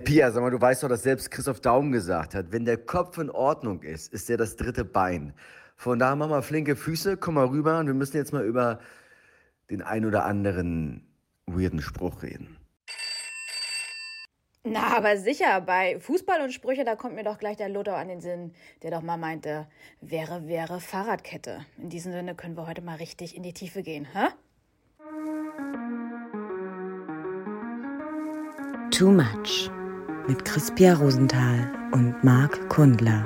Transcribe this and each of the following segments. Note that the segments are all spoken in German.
Pia, sag mal, du weißt doch, dass selbst Christoph Daum gesagt hat, wenn der Kopf in Ordnung ist, ist der das dritte Bein. Von daher mach mal flinke Füße, komm mal rüber und wir müssen jetzt mal über den ein oder anderen weirden Spruch reden. Na, aber sicher, bei Fußball und Sprüche, da kommt mir doch gleich der Lothar an den Sinn, der doch mal meinte, wäre, wäre Fahrradkette. In diesem Sinne können wir heute mal richtig in die Tiefe gehen, hä? Too Much mit Crispia Rosenthal und Marc Kundler.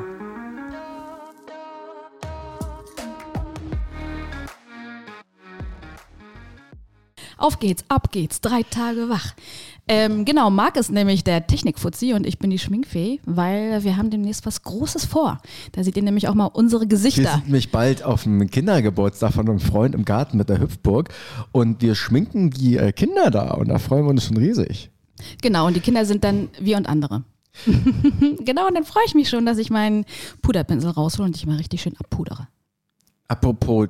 Auf geht's, ab geht's, drei Tage wach. Ähm, genau, Marc ist nämlich der Technikfuzzi und ich bin die Schminkfee, weil wir haben demnächst was Großes vor. Da seht ihr nämlich auch mal unsere Wir Gesichter. sind nämlich bald auf dem Kindergeburtstag von einem Freund im Garten mit der Hüpfburg und wir schminken die äh, Kinder da und da freuen wir uns schon riesig. Genau, und die Kinder sind dann wir und andere. genau, und dann freue ich mich schon, dass ich meinen Puderpinsel raushole und dich mal richtig schön abpudere. Apropos,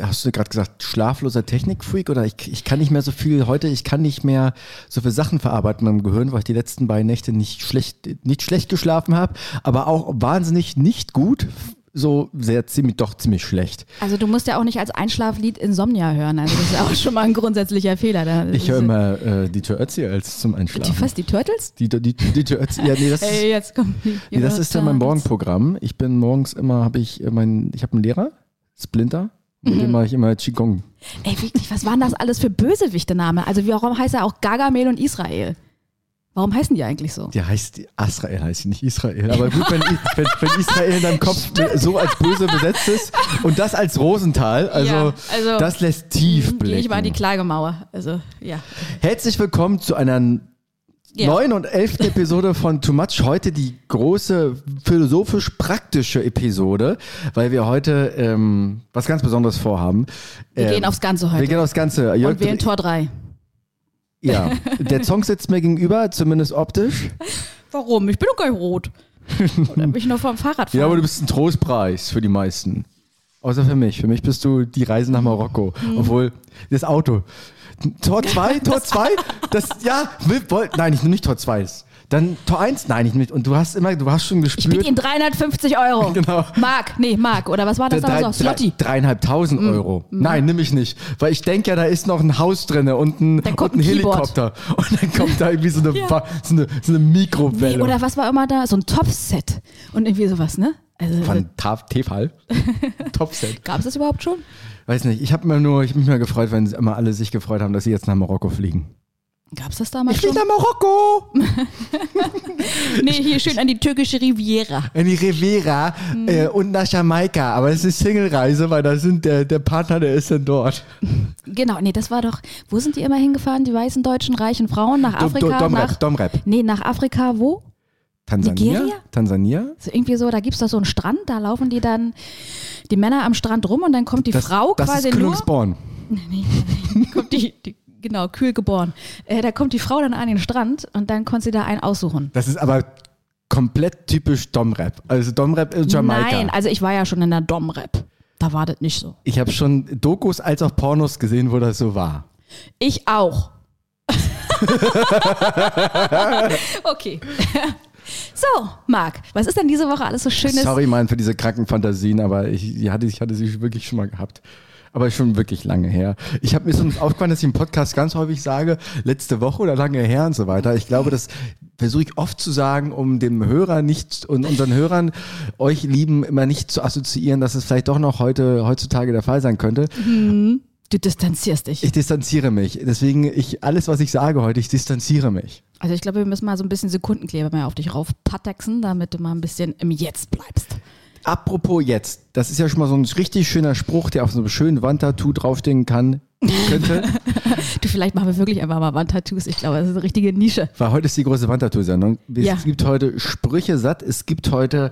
hast du gerade gesagt, schlafloser Technikfreak oder ich, ich kann nicht mehr so viel heute, ich kann nicht mehr so viele Sachen verarbeiten meinem Gehirn, weil ich die letzten beiden Nächte nicht schlecht, nicht schlecht geschlafen habe, aber auch wahnsinnig nicht gut, so sehr ziemlich, doch ziemlich schlecht. Also du musst ja auch nicht als Einschlaflied Insomnia hören. Also das ist ja auch schon mal ein grundsätzlicher Fehler. Da Ich höre immer äh, die Tür Ötzi als zum die, Einschlafen. was, die Turtles? Die, die, die, die Tür Ötzi, ja nee, das ist... Hey, jetzt kommt die. Nee, das ist ja mein Morgenprogramm. Ich bin morgens immer, habe ich äh, mein, ich habe einen Lehrer, Splinter, mit Mhm. dem mache ich immer Qigong. Ey, wirklich, was waren das alles für Bösewichte-Name? Also warum heißt er auch Gargamel und Israel? Warum heißen die eigentlich so? Der heißt, Israel heißt sie nicht Israel. Aber gut, wenn, wenn, wenn Israel in deinem Kopf so als böse besetzt ist und das als Rosenthal, also, Ja, also, das lässt tief Gehe ich mal an die blicken. Klagemauer. Also, ja. Herzlich willkommen zu einer Ja. neuen und elften Episode von Too Much. Heute die große philosophisch-praktische Episode, weil wir heute ähm, was ganz Besonderes vorhaben. Wir Ähm, gehen aufs Ganze heute. Wir gehen aufs Ganze. Jörg, und wählen Tor 3. Ja, der Song sitzt mir gegenüber, zumindest optisch. Warum? Ich bin doch gar nicht rot. Oder bin ich nur vom Fahrrad fahren? Ja, aber du bist ein Trostpreis für die meisten. Außer für mich. Für mich bist du die Reise nach Marokko. Mhm. Obwohl, das Auto. Tor 2, Tor 2, das, ja, will, nein, ich nehme nicht Tor 2. Dann Tor 1, nein, ich nicht. Und du hast immer, du hast schon ich biete gespürt. Ihnen 350 Euro. Genau. Mark, nee, Mark. Oder was war das? Slotty. Mhm. drei- Dreieinhalbtausend Euro. Nein, nimm ich nicht. Weil ich denke ja, da ist noch ein Haus drin und ein, und ein. Helikopter. Und dann kommt da irgendwie so eine, Wa- so eine, so eine Mikrowelle. Nee, oder was war immer da? So ein Topfset. Und irgendwie sowas, ne? Also, Von Tefal. Topset. gab es das überhaupt schon? Weiß nicht, ich habe immer nur, ich hab mich mal gefreut, wenn immer alle sich gefreut haben, dass sie jetzt nach Marokko fliegen. Gab es das damals Ich schon? nach Marokko! Nee, hier schön an die türkische Riviera. In die Riviera Mhm. äh, und nach Jamaika. Aber es ist Single-Reise, weil da sind der, der Partner, der ist dann dort. Genau, nee, das war doch, wo sind die immer hingefahren, die weißen deutschen reichen Frauen? Nach Do- Afrika? Do- Domrep, nach, Domrep. nee, nach Afrika, wo? Tansania? Nigeria? Tansania? So irgendwie so, da gibt's doch so einen Strand, da laufen die dann, die Männer am Strand rum und dann kommt die Das, Frau das quasi ist nur. Kühlungsborn. kommt die, die, genau, kühl geboren. Äh, da kommt die Frau dann an den Strand und dann konnte sie da einen aussuchen. Das ist aber komplett typisch Domrep. Also Domrep ist Jamaika. Nein, also ich war ja schon in der Dom-Rap. Da war das nicht so. Ich habe schon Dokus als auch Pornos gesehen, wo das so war. Ich auch. okay. So, Marc, was ist denn diese Woche alles so Schönes? Sorry, Mann, für diese kranken Fantasien, aber ich, die hatte, ich hatte sie wirklich schon mal gehabt. Aber schon wirklich lange her. Ich habe mir so aufgefallen, dass ich im Podcast ganz häufig sage, letzte Woche oder lange her und so weiter. Ich glaube, das versuche ich oft zu sagen, um dem Hörer nicht und unseren Hörern, euch Lieben, immer nicht zu assoziieren, dass es vielleicht doch noch heute, heutzutage der Fall sein könnte. Du distanzierst dich. Ich distanziere mich. Deswegen, ich, alles, was ich sage heute, ich distanziere mich. Also ich glaube, wir müssen mal so ein bisschen Sekundenkleber mehr auf dich raufpattexen, damit du mal ein bisschen im Jetzt bleibst. Apropos jetzt, das ist ja schon mal so ein richtig schöner Spruch, der auf so einem schönen Wandtattoo draufstehen kann, könnte. Du, vielleicht machen wir wirklich einfach mal Wandtattoos. Ich glaube, das ist eine richtige Nische. Weil heute ist die große Wandtattoo-Sendung. Es Ja. gibt heute Sprüche satt, es gibt heute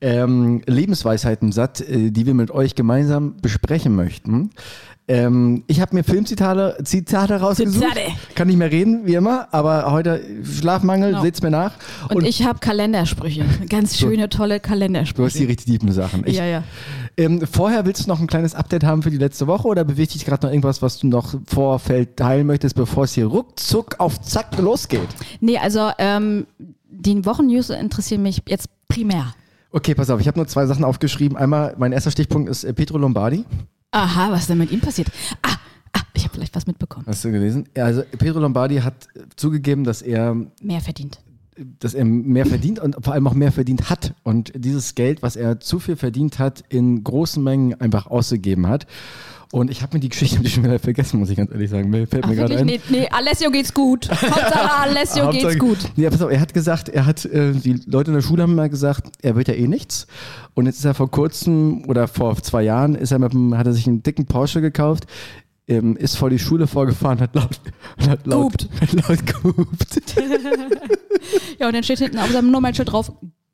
ähm, Lebensweisheiten satt, äh, die wir mit euch gemeinsam besprechen möchten. Ähm, ich habe mir Filmzitate Zitate rausgesucht. Zitate. Kann nicht mehr reden, wie immer, aber heute Schlafmangel, Genau. seht's mir nach. Und, ich habe Kalendersprüche. Ganz schöne, tolle Du hast die Kalendersprüche. richtig tiefen Sachen. Ich, Ja, ja. Ähm, vorher willst du noch ein kleines Update haben für die letzte Woche oder bewegt dich gerade noch irgendwas, was du noch Vorfeld teilen möchtest, bevor es hier ruckzuck auf Zack losgeht? Nee, also ähm, die Wochennews interessieren mich jetzt primär. Okay, pass auf, ich habe nur zwei Sachen aufgeschrieben. Einmal, mein erster Stichpunkt ist äh, Petro Lombardi. Aha, was ist denn mit ihm passiert? Ah, ah ich habe vielleicht was mitbekommen. Hast du gelesen? Also Pedro Lombardi hat zugegeben, dass er, Mehr verdient. dass er mehr verdient und vor allem auch mehr verdient hat und dieses Geld, was er zu viel verdient hat, in großen Mengen einfach ausgegeben hat. Und ich habe mir die Geschichte hab schon wieder vergessen, muss ich ganz ehrlich sagen. Mir Fällt Ach, mir gerade ein. Nee, nee, Alessio geht's gut. Hauptsache Alessio geht's Hauptsache- gut. Ja, pass auf, er hat gesagt, er hat, äh, die Leute in der Schule haben mal gesagt, er wird ja eh nichts. Und jetzt ist er vor kurzem oder vor zwei Jahren ist er mit dem, hat er sich einen dicken Porsche gekauft, ähm, ist vor die Schule vorgefahren, hat laut, hat laut, Gehupt. hat laut gehupt. Ja, und dann steht hinten auf seinem Nummernschild drauf,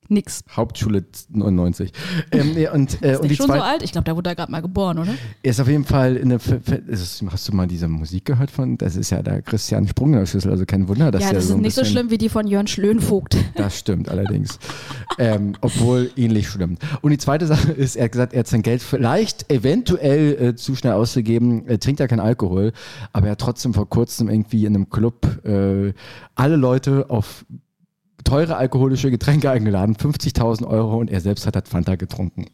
nix. Hauptschule 99. Ähm, nee, und, äh, Ist und die schon so alt? Ich glaube, da wurde er gerade mal geboren, oder? er ist auf jeden Fall in der, Fe- ist hast du mal diese Musik gehört von, das ist ja der Christian Sprung in der Schüssel, also kein Wunder, dass ja, das so ist ein nicht so schlimm wie die von Jörn Schlönvogt. Das stimmt allerdings. ähm, obwohl ähnlich schlimm. Und die zweite Sache ist, er hat gesagt, er hat sein Geld vielleicht eventuell äh, zu schnell ausgegeben. Er trinkt ja kein Alkohol, aber er hat trotzdem vor kurzem irgendwie in einem Club äh, alle Leute auf teure alkoholische Getränke eingeladen, 50.000 Euro und er selbst hat das Fanta getrunken.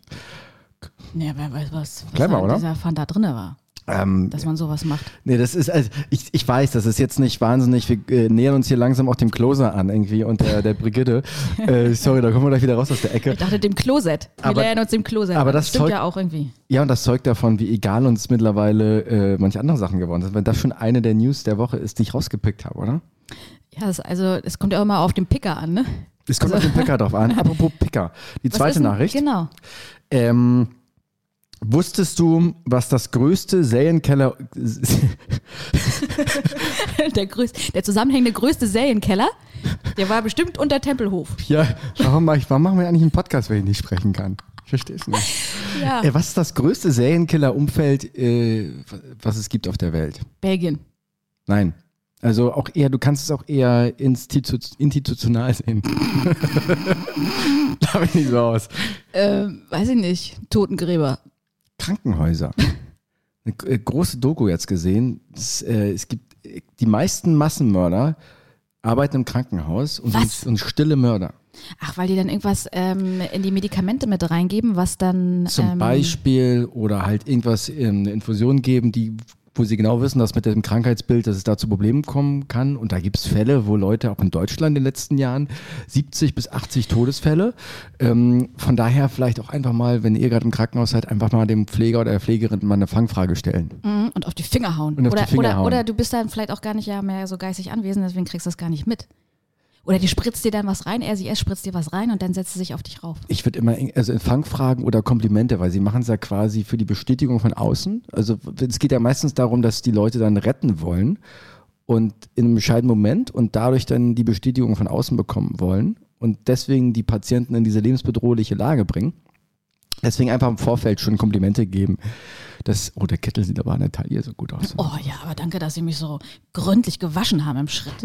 Ja, wer weiß, was, was Clever, oder? dieser Fanta drin war, Ähm, dass man sowas macht. Nee, das ist, also ich, ich weiß, das ist jetzt nicht wahnsinnig, wir äh, nähern uns hier langsam auch dem Closer an irgendwie und der, der Brigitte. äh, sorry, da kommen wir gleich wieder raus aus der Ecke. Ich dachte dem Klosett. Wir Aber- lernen uns dem Klosett. aber an. das stimmt Zeug- ja auch irgendwie. Ja, und das zeugt davon, wie egal uns mittlerweile äh, manche andere Sachen geworden sind. Wenn das schon eine der News der Woche ist, die ich rausgepickt habe, oder? Ja, das, also es kommt ja immer auf den Picker an, ne? Es kommt auf den Picker drauf an. Apropos Picker. Die zweite Nachricht. Genau. Ähm, wusstest du, was das größte Serienkeller. Der, größte, der zusammenhängende größte Serienkeller, der war bestimmt unter Tempelhof. ja, warum, mach ich, warum machen wir eigentlich einen Podcast, wenn ich nicht sprechen kann? Ich verstehe es nicht. Ja. Äh, was ist das größte Serienkiller-Umfeld, äh, was es gibt auf der Welt? Belgien. Nein. Also auch eher, du kannst es auch eher institu institutional sehen. da bin ich so aus. Ähm, weiß ich nicht. Totengräber. Krankenhäuser. Eine äh, große Doku jetzt gesehen. Es, äh, es gibt äh, die meisten Massenmörder arbeiten im Krankenhaus und Was? sind, und stille Mörder. Ach, weil die dann irgendwas ähm, in die Medikamente mit reingeben, was dann. Zum ähm, Beispiel oder halt irgendwas in eine Infusion geben, die, wo sie genau wissen, dass mit dem Krankheitsbild, dass es da zu Problemen kommen kann. Und da gibt es Fälle, wo Leute auch in Deutschland in den letzten Jahren 70 bis 80 Todesfälle. Ähm, von daher vielleicht auch einfach mal, wenn ihr gerade im Krankenhaus seid, einfach mal dem Pfleger oder der Pflegerin mal eine Fangfrage stellen. Mhm, Und auf die Finger hauen. Oder, die Finger oder, hauen. oder du bist dann vielleicht auch gar nicht ja mehr so geistig anwesend, deswegen kriegst du das gar nicht mit. Oder die spritzt dir dann was rein, RCS spritzt dir was rein und dann setzt sie sich auf dich rauf. Ich würde immer, also in Fangfragen oder Komplimente, weil sie machen es ja quasi für die Bestätigung von außen. Also es geht ja meistens darum, dass die Leute dann retten wollen und in einem bescheidenen Moment und dadurch dann die Bestätigung von außen bekommen wollen und deswegen die Patienten in diese lebensbedrohliche Lage bringen. Deswegen einfach im Vorfeld schon Komplimente geben. Das, oh, der Kittel sieht aber an der Taille so gut aus. Oh ja, aber danke, dass Sie mich so gründlich gewaschen haben im Schritt.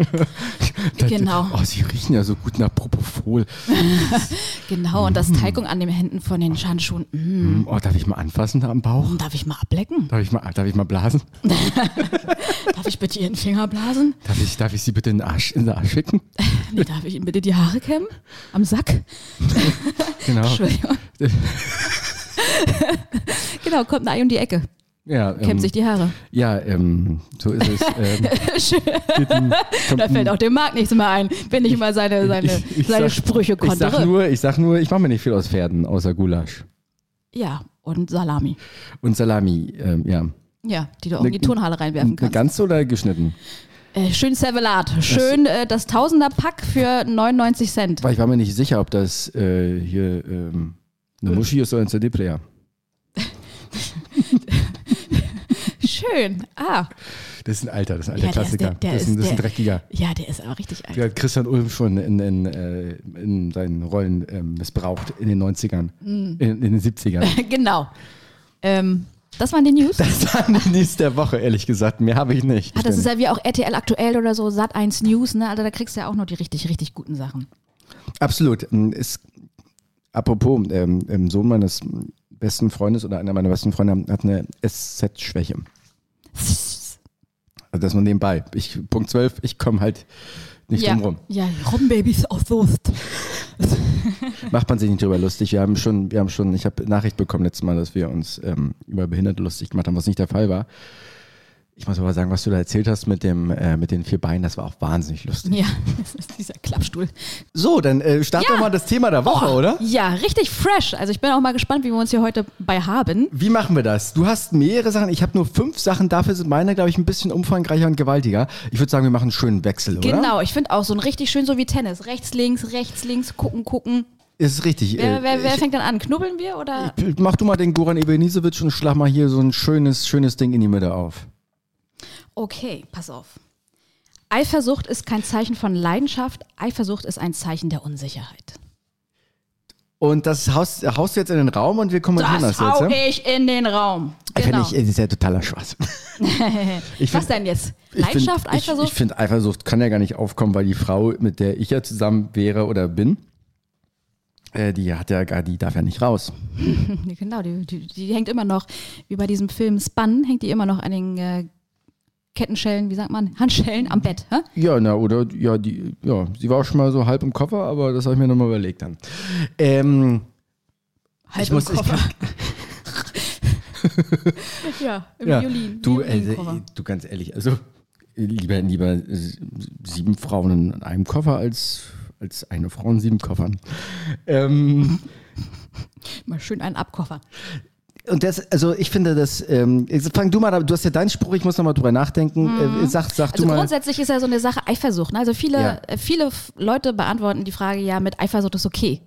Das- genau. Oh, sie riechen ja so gut nach Propofol. Genau, und das Teigung an den Händen von den Handschuhen. Mm, Hm, Oh, darf ich mal anfassen da am Bauch? darf ich mal ablecken? Darf ich mal, darf ich mal blasen? Darf ich bitte Ihren Finger blasen? Darf ich, darf ich sie bitte in den Arsch, in den Arsch schicken? Nee, darf ich Ihnen bitte die Haare kämmen? Am Sack? Genau. Entschuldigung. Genau, kommt ein Ei um die Ecke, Ja, kämmt ähm, sich die Haare. ja ähm, so ist es. Ähm, Schön. Titten, Da fällt auch dem Marc nichts mehr ein, wenn ich mal seine, seine, ich- ich seine sag- Sprüche ich sag nur, ich sag nur, ich mache mir nicht viel aus Pferden, außer Gulasch. Ja, und Salami. Und Salami, ähm, ja. Ja, die du auch in die Turnhalle reinwerfen Eine kannst. ganze oder geschnitten? Äh, schön Servelat. Schön äh, das Tausender-Pack für 99 Cent. Weil ich war mir nicht sicher, ob das äh, hier ähm, eine Muschi ist oder ein CD-Player. Schön. Ah, Das ist ein alter, das ist ein alter Ja, Klassiker. der- der das, ist ein, das ist ein dreckiger. ja, der ist aber richtig alt. Der hat Christian Ulm schon in, in, äh, in seinen Rollen ähm, missbraucht in den 90ern, Hm. in, in den 70ern. genau. Ähm, das waren die News. Das war die News der Woche, ehrlich gesagt. Mehr habe ich nicht. Ah, das ist ja wie auch RTL aktuell oder so, Sat 1 News, ne? Also da kriegst du ja auch nur die richtig, richtig guten Sachen. Absolut. Ähm, Ist, apropos, ähm, ähm, Sohn meines besten Freundes oder einer meiner besten Freunde hat eine SZ-Schwäche. Also das nur nebenbei. Ich, Punkt 12, ich komme halt nicht ja, drum rum. ja, Robbenbabys aus Soest. Macht man sich nicht drüber lustig. Wir haben schon, wir haben schon, ich habe Nachricht bekommen letztes Mal, dass wir uns ähm, über Behinderte lustig gemacht haben, was nicht der Fall war. Ich muss aber sagen, was du da erzählt hast mit, dem, äh, mit den vier Beinen, das war auch wahnsinnig lustig. Ja, das ist dieser Klappstuhl. So, dann äh, starten Ja. wir mal das Thema der Woche, Oh, oder? Ja, richtig fresh. Also ich bin auch mal gespannt, wie wir uns hier heute bei haben. Wie machen wir das? Du hast mehrere Sachen, ich habe nur fünf Sachen, dafür sind meine, glaube ich, ein bisschen umfangreicher und gewaltiger. Ich würde sagen, wir machen einen schönen Wechsel, oder? Genau, ich finde auch so ein richtig schön so wie Tennis. Rechts, links, rechts, links, gucken, gucken. Ist richtig. Wer, Äh, wer, wer ich- fängt dann an? Knubbeln wir oder? Mach du mal den Goran Ebenisevic und schlag mal hier so ein schönes, schönes Ding in die Mitte auf. Okay, pass auf. Eifersucht ist kein Zeichen von Leidenschaft. Eifersucht ist ein Zeichen der Unsicherheit. Und das haust, haust du jetzt in den Raum und wir kommentieren das, Das hau jetzt. Ja? ich in den Raum. Finde Genau. ich, das ist ja totaler Spaß. Ich Was find- denn jetzt? ich find- Leidenschaft, ich, Eifersucht? Ich finde, Eifersucht kann ja gar nicht aufkommen, weil die Frau, mit der ich ja zusammen wäre oder bin, äh, die hat ja gar, die darf ja nicht raus. genau, die, die, die hängt immer noch, wie bei diesem Film Spun, hängt die immer noch an den äh, Kettenschellen, wie sagt man, Handschellen am Bett. Hä? Ja, na, oder, ja, die, ja, sie war auch schon mal so halb im Koffer, aber das habe ich mir nochmal überlegt dann. Ähm, Halb ich im muss, ich Koffer. kann, ja, im ja, Violin. du, äh, du ganz ehrlich, also lieber, lieber sieben Frauen in einem Koffer als, als eine Frau in sieben Koffern. Ähm, Mal schön einen Abkoffer. Und das, also ich finde das, ähm, fang du mal, du hast ja deinen Spruch, ich muss nochmal drüber nachdenken. Äh, sag, sag Also du mal. grundsätzlich ist ja so eine Sache Eifersucht. Ne? Also viele, Ja. äh, viele Leute beantworten die Frage, ja, mit Eifersucht ist okay.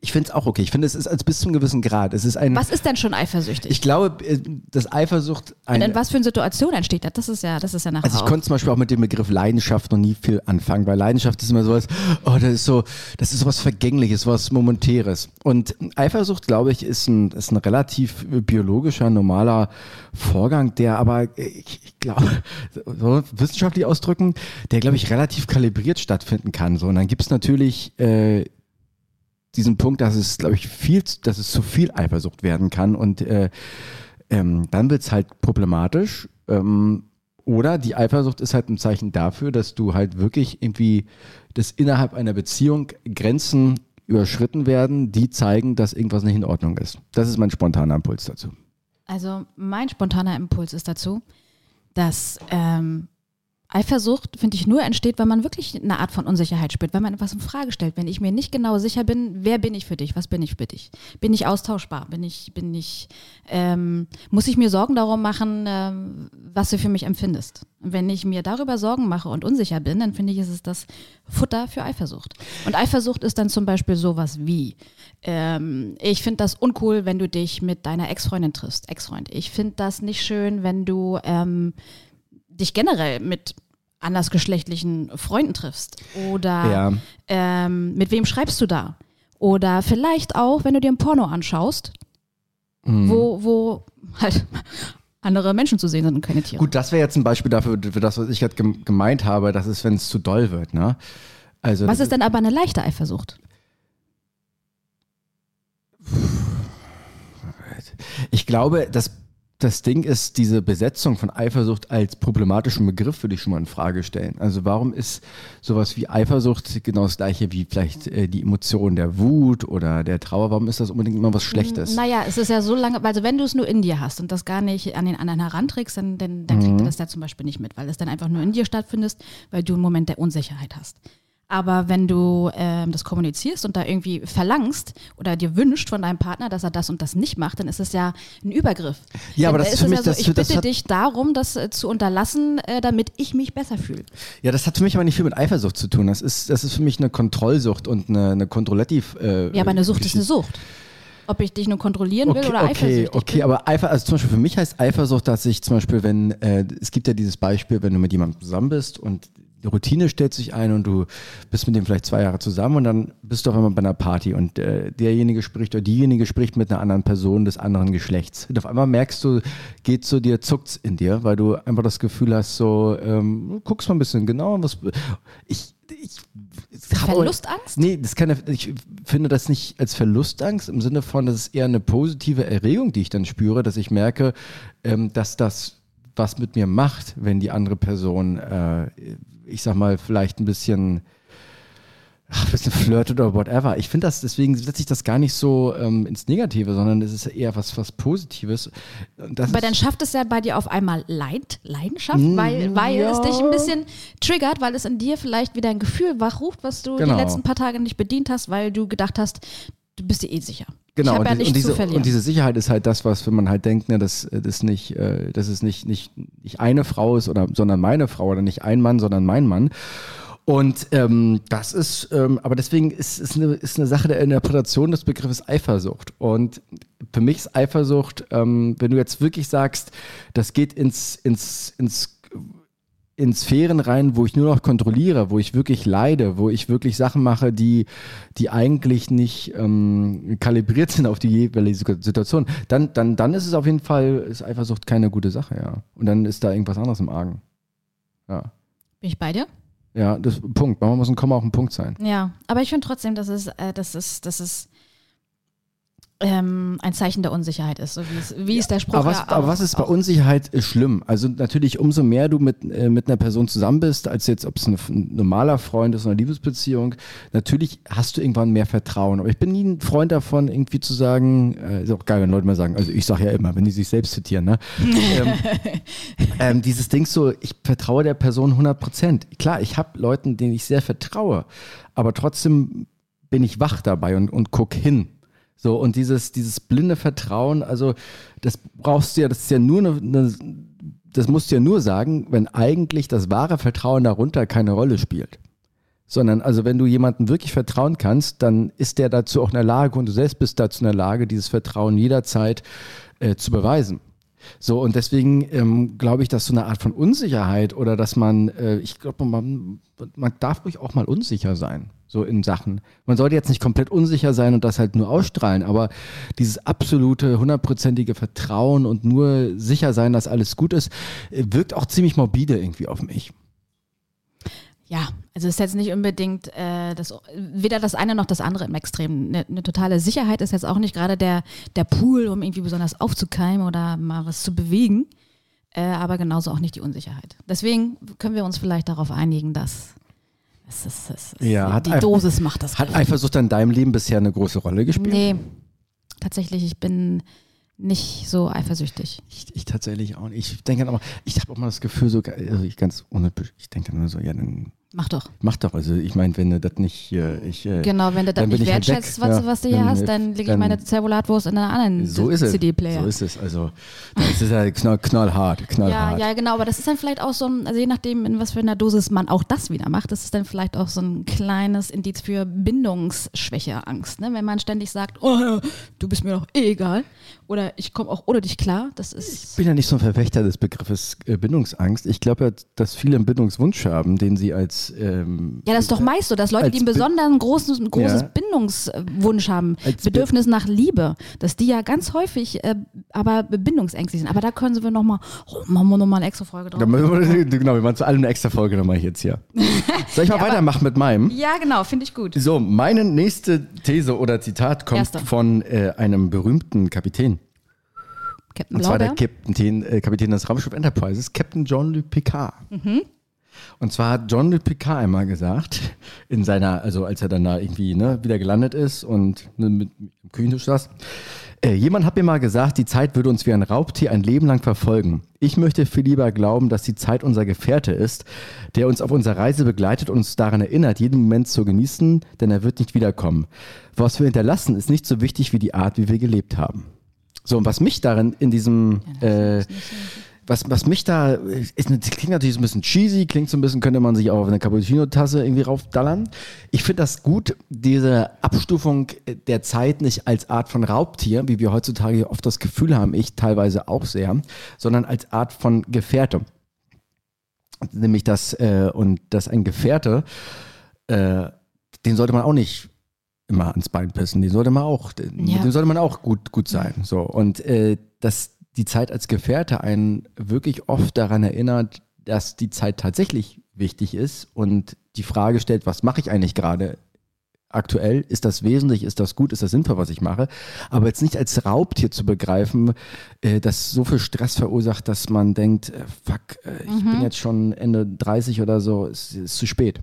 Ich finde es auch okay. Ich finde, es ist als bis zum gewissen Grad. Es ist ein. Was ist denn schon eifersüchtig? Ich glaube, äh, dass Eifersucht Und ein. in was für eine Situation entsteht das? Das ist ja, das ist ja nachher Also ich konnte zum Beispiel auch mit dem Begriff Leidenschaft noch nie viel anfangen, weil Leidenschaft ist immer sowas, oh, das ist so, das ist sowas Vergängliches, was Momentäres. Und Eifersucht, glaube ich, ist ein, ist ein relativ biologischer, normaler Vorgang, der aber, ich, ich glaube, so wissenschaftlich ausdrücken, der, glaube ich, relativ kalibriert stattfinden kann. So, und dann gibt es natürlich äh, diesen Punkt, dass es, glaube ich, viel, dass es zu viel Eifersucht werden kann und äh, ähm, dann wird es halt problematisch. Ähm, oder die Eifersucht ist halt ein Zeichen dafür, dass du halt wirklich irgendwie, dass innerhalb einer Beziehung Grenzen überschritten werden, die zeigen, dass irgendwas nicht in Ordnung ist. Das ist mein spontaner Impuls dazu. Also mein spontaner Impuls ist dazu, dass ähm, Eifersucht, finde ich, nur entsteht, wenn man wirklich eine Art von Unsicherheit spürt, wenn man etwas in Frage stellt. Wenn ich mir nicht genau sicher bin, wer bin ich für dich, was bin ich für dich? Bin ich austauschbar? Bin ich, bin ich, ähm, muss ich mir Sorgen darum machen, ähm, was du für mich empfindest? Wenn ich mir darüber Sorgen mache und unsicher bin, dann finde ich, ist es das Futter für Eifersucht. Und Eifersucht ist dann zum Beispiel sowas wie, ähm, ich finde das uncool, wenn du dich mit deiner Ex-Freundin triffst, Ex-Freund. Ich finde das nicht schön, wenn du ähm, dich generell mit andersgeschlechtlichen Freunden triffst. Oder Ja. ähm, mit wem schreibst du da? Oder vielleicht auch, wenn du dir ein Porno anschaust, Mhm. wo, wo halt andere Menschen zu sehen sind und keine Tiere. Gut, das wäre jetzt ein Beispiel dafür, für das, was ich gerade gem- gemeint habe, das ist, wenn es zu doll wird. Ne? Also, Was ist denn aber eine leichte Eifersucht? Ich glaube, das, das Ding ist, diese Besetzung von Eifersucht als problematischen Begriff würde ich schon mal in Frage stellen. Also warum ist sowas wie Eifersucht genau das gleiche wie vielleicht äh, die Emotion der Wut oder der Trauer? Warum ist das unbedingt immer was Schlechtes? Naja, es ist ja so lange, also wenn du es nur in dir hast und das gar nicht an den anderen heranträgst, dann, dann, dann Mhm. kriegt er das da zum Beispiel nicht mit, weil es dann einfach nur in dir stattfindet, weil du einen Moment der Unsicherheit hast. Aber wenn du ähm, das kommunizierst und da irgendwie verlangst oder dir wünscht von deinem Partner, dass er das und das nicht macht, dann ist es ja ein Übergriff. Ja, aber das ist für mich- ja so, das- ich das bitte hat- dich darum, das äh, zu unterlassen, äh, damit ich mich besser fühle. Ja, das hat für mich aber nicht viel mit Eifersucht zu tun. Das ist, das ist für mich eine Kontrollsucht und eine, eine Kontrollativ. Äh, Ja, aber eine Sucht ist eine. Sucht. Ob ich dich nur kontrollieren will Okay, oder okay, eifersüchtig okay, bin. aber Eifer, also zum Beispiel für mich heißt Eifersucht, dass ich zum Beispiel, wenn, äh, es gibt ja dieses Beispiel, wenn du mit jemandem zusammen bist und die Routine stellt sich ein und du bist mit dem vielleicht zwei Jahre zusammen und dann bist du auf einmal bei einer Party und äh, derjenige spricht oder diejenige spricht mit einer anderen Person des anderen Geschlechts. Und auf einmal merkst du, geht so dir, zuckt's in dir, weil du einfach das Gefühl hast, so, ähm, guckst mal ein bisschen genauer, was, ich, ich, Verlustangst? Nee, das kann, ich finde das nicht als Verlustangst im Sinne von, das ist eher eine positive Erregung, die ich dann spüre, dass ich merke, ähm, dass das was mit mir macht, wenn die andere Person, äh, ich sag mal, vielleicht ein bisschen ach, ein bisschen flirtet oder whatever. Ich finde das, deswegen setze ich das gar nicht so ähm, ins Negative, sondern es ist eher was, was Positives. Das Aber dann schafft es ja bei dir auf einmal Leid, Leidenschaft, weil, weil ja. es dich ein bisschen triggert, weil es in dir vielleicht wieder ein Gefühl wachruft, was du Genau. die letzten paar Tage nicht bedient hast, weil du gedacht hast, du bist dir eh sicher. Genau, ich habe ja und, die- und, diese, und diese Sicherheit ist halt das, was, wenn man halt denkt, ne, dass, äh, das nicht, äh, dass es nicht, nicht, nicht eine Frau ist, oder, sondern meine Frau oder nicht ein Mann, sondern mein Mann. Und ähm, das ist, ähm, aber deswegen ist es eine, ist eine Sache der Interpretation des Begriffes Eifersucht. Und für mich ist Eifersucht, ähm, wenn du jetzt wirklich sagst, das geht ins, ins, ins in Sphären rein, wo ich nur noch kontrolliere, wo ich wirklich leide, wo ich wirklich Sachen mache, die, die eigentlich nicht ähm, kalibriert sind auf die jeweilige Situation, dann, dann, dann ist es auf jeden Fall, ist Eifersucht keine gute Sache, ja. Und dann ist da irgendwas anderes im Argen. Ja. Bin ich bei dir? Ja, das Punkt. Manchmal muss ein Komma auch ein Punkt sein. Ja, aber ich finde trotzdem, dass es, äh, dass es, dass es ähm, ein Zeichen der Unsicherheit ist, so wie es, wie es der Spruch Aber was, ja aber was ist bei Unsicherheit schlimm? Also natürlich, umso mehr du mit, äh, mit einer Person zusammen bist, als jetzt, ob es ein, ein normaler Freund ist oder eine Liebesbeziehung, natürlich hast du irgendwann mehr Vertrauen. Aber ich bin nie ein Freund davon, irgendwie zu sagen, äh, ist auch geil, wenn Leute mal sagen, also ich sage ja immer, wenn die sich selbst zitieren, ne? ähm, ähm, dieses Ding so, ich vertraue der Person 100 Prozent. Klar, ich habe Leuten, denen ich sehr vertraue, aber trotzdem bin ich wach dabei und, und guck hin. So, und dieses, dieses blinde Vertrauen, also das brauchst du ja, das ist ja nur eine, eine das musst du ja nur sagen, wenn eigentlich das wahre Vertrauen darunter keine Rolle spielt. Sondern, also wenn du jemandem wirklich vertrauen kannst, dann ist der dazu auch in der Lage und du selbst bist dazu in der Lage, dieses Vertrauen jederzeit äh, zu beweisen. So, und deswegen ähm, glaube ich, dass so eine Art von Unsicherheit oder dass man, äh, ich glaube, man, man darf ruhig auch mal unsicher sein, so in Sachen. Man sollte jetzt nicht komplett unsicher sein und das halt nur ausstrahlen, aber dieses absolute, hundertprozentige Vertrauen und nur sicher sein, dass alles gut ist, äh, wirkt auch ziemlich morbide irgendwie auf mich. Ja, also ist jetzt nicht unbedingt äh, das, weder das eine noch das andere im Extrem. Eine, eine totale Sicherheit ist jetzt auch nicht gerade der, der Pool, um irgendwie besonders aufzukeimen oder mal was zu bewegen, äh, aber genauso auch nicht die Unsicherheit. Deswegen können wir uns vielleicht darauf einigen, dass es ist, es ist, Ja, die, hat die Dosis macht das. Hat. Eifersucht in deinem Leben bisher eine große Rolle gespielt? Nee, tatsächlich, ich bin nicht so eifersüchtig. Ich, ich tatsächlich auch nicht. Ich denke dann auch, ich habe auch mal das Gefühl, so, also ich ganz ohne, ich denke dann nur so, ja, dann Mach doch. mach doch. Also ich meine, wenn du das nicht, äh, ich, äh, Genau, wenn du das nicht ich halt wertschätzt, weg. was, Ja, was du hier dann, hast, äh, dann lege ich meine Zervolatwurst in einen anderen so. CD-Player. So ist es. Also das ist ja knall, knallhart, Ja, knallhart. ja, genau, aber das ist dann vielleicht auch so ein, also je nachdem, in was für einer Dosis man auch das wieder macht, das ist dann vielleicht auch so ein kleines Indiz für Bindungsschwäche, Angst. Ne? Wenn man ständig sagt, oh, du bist mir doch eh egal oder ich komme auch ohne dich klar, das Ich ist. bin ja nicht so ein Verfechter des Begriffes äh, Bindungsangst. Ich glaube ja, dass viele einen Bindungswunsch haben, den sie als ähm, Ja, das ist doch meist so, dass Leute, die einen besonderen großes, ein großes Ja. Bindungswunsch haben, Als Bedürfnis nach Liebe, dass die ja ganz häufig äh, aber bindungsängstlich sind. Aber da können wir nochmal, oh, machen wir nochmal eine extra Folge drauf. Wir- genau, wir machen zu allem eine extra Folge nochmal jetzt hier. Soll ich mal weitermachen mit meinem? Ja, genau, finde ich gut. So, meine nächste These oder Zitat kommt Erste. von äh, einem berühmten Kapitän. Captain Und zwar der. Kapitän, äh, Kapitän des Raumschiff Enterprises, Captain Jean-Luc Picard. Und zwar hat Jean-Luc Picard einmal gesagt, in seiner, also als er dann da irgendwie ne, wieder gelandet ist und ne, mit mit dem Küchentisch saß, äh, jemand hat mir mal gesagt, die Zeit würde uns wie ein Raubtier ein Leben lang verfolgen. Ich möchte viel lieber glauben, dass die Zeit unser Gefährte ist, der uns auf unserer Reise begleitet und uns daran erinnert, jeden Moment zu genießen, denn er wird nicht wiederkommen. Was wir hinterlassen, ist nicht so wichtig wie die Art, wie wir gelebt haben. So, und was mich darin in diesem, äh, was, was mich da, ist, das klingt natürlich so ein bisschen cheesy, klingt so ein bisschen, könnte man sich auch auf eine Cappuccino-Tasse irgendwie raufdallern. Ich finde das gut, diese Abstufung der Zeit nicht als Art von Raubtier, wie wir heutzutage oft das Gefühl haben, ich teilweise auch sehr, sondern als Art von Gefährte. Nämlich das, äh, und dass ein Gefährte, äh, den sollte man auch nicht immer ans Bein pissen. Den sollte man auch, Ja. mit dem sollte man auch gut, gut sein. So. Und äh, dass die Zeit als Gefährte einen wirklich oft daran erinnert, dass die Zeit tatsächlich wichtig ist und die Frage stellt, was mache ich eigentlich gerade? Aktuell, ist das wesentlich, ist das gut, ist das sinnvoll, was ich mache, aber jetzt nicht als Raubtier zu begreifen, äh, das so viel Stress verursacht, dass man denkt, äh, fuck, äh, ich bin jetzt schon Ende 30 oder so, es ist zu spät.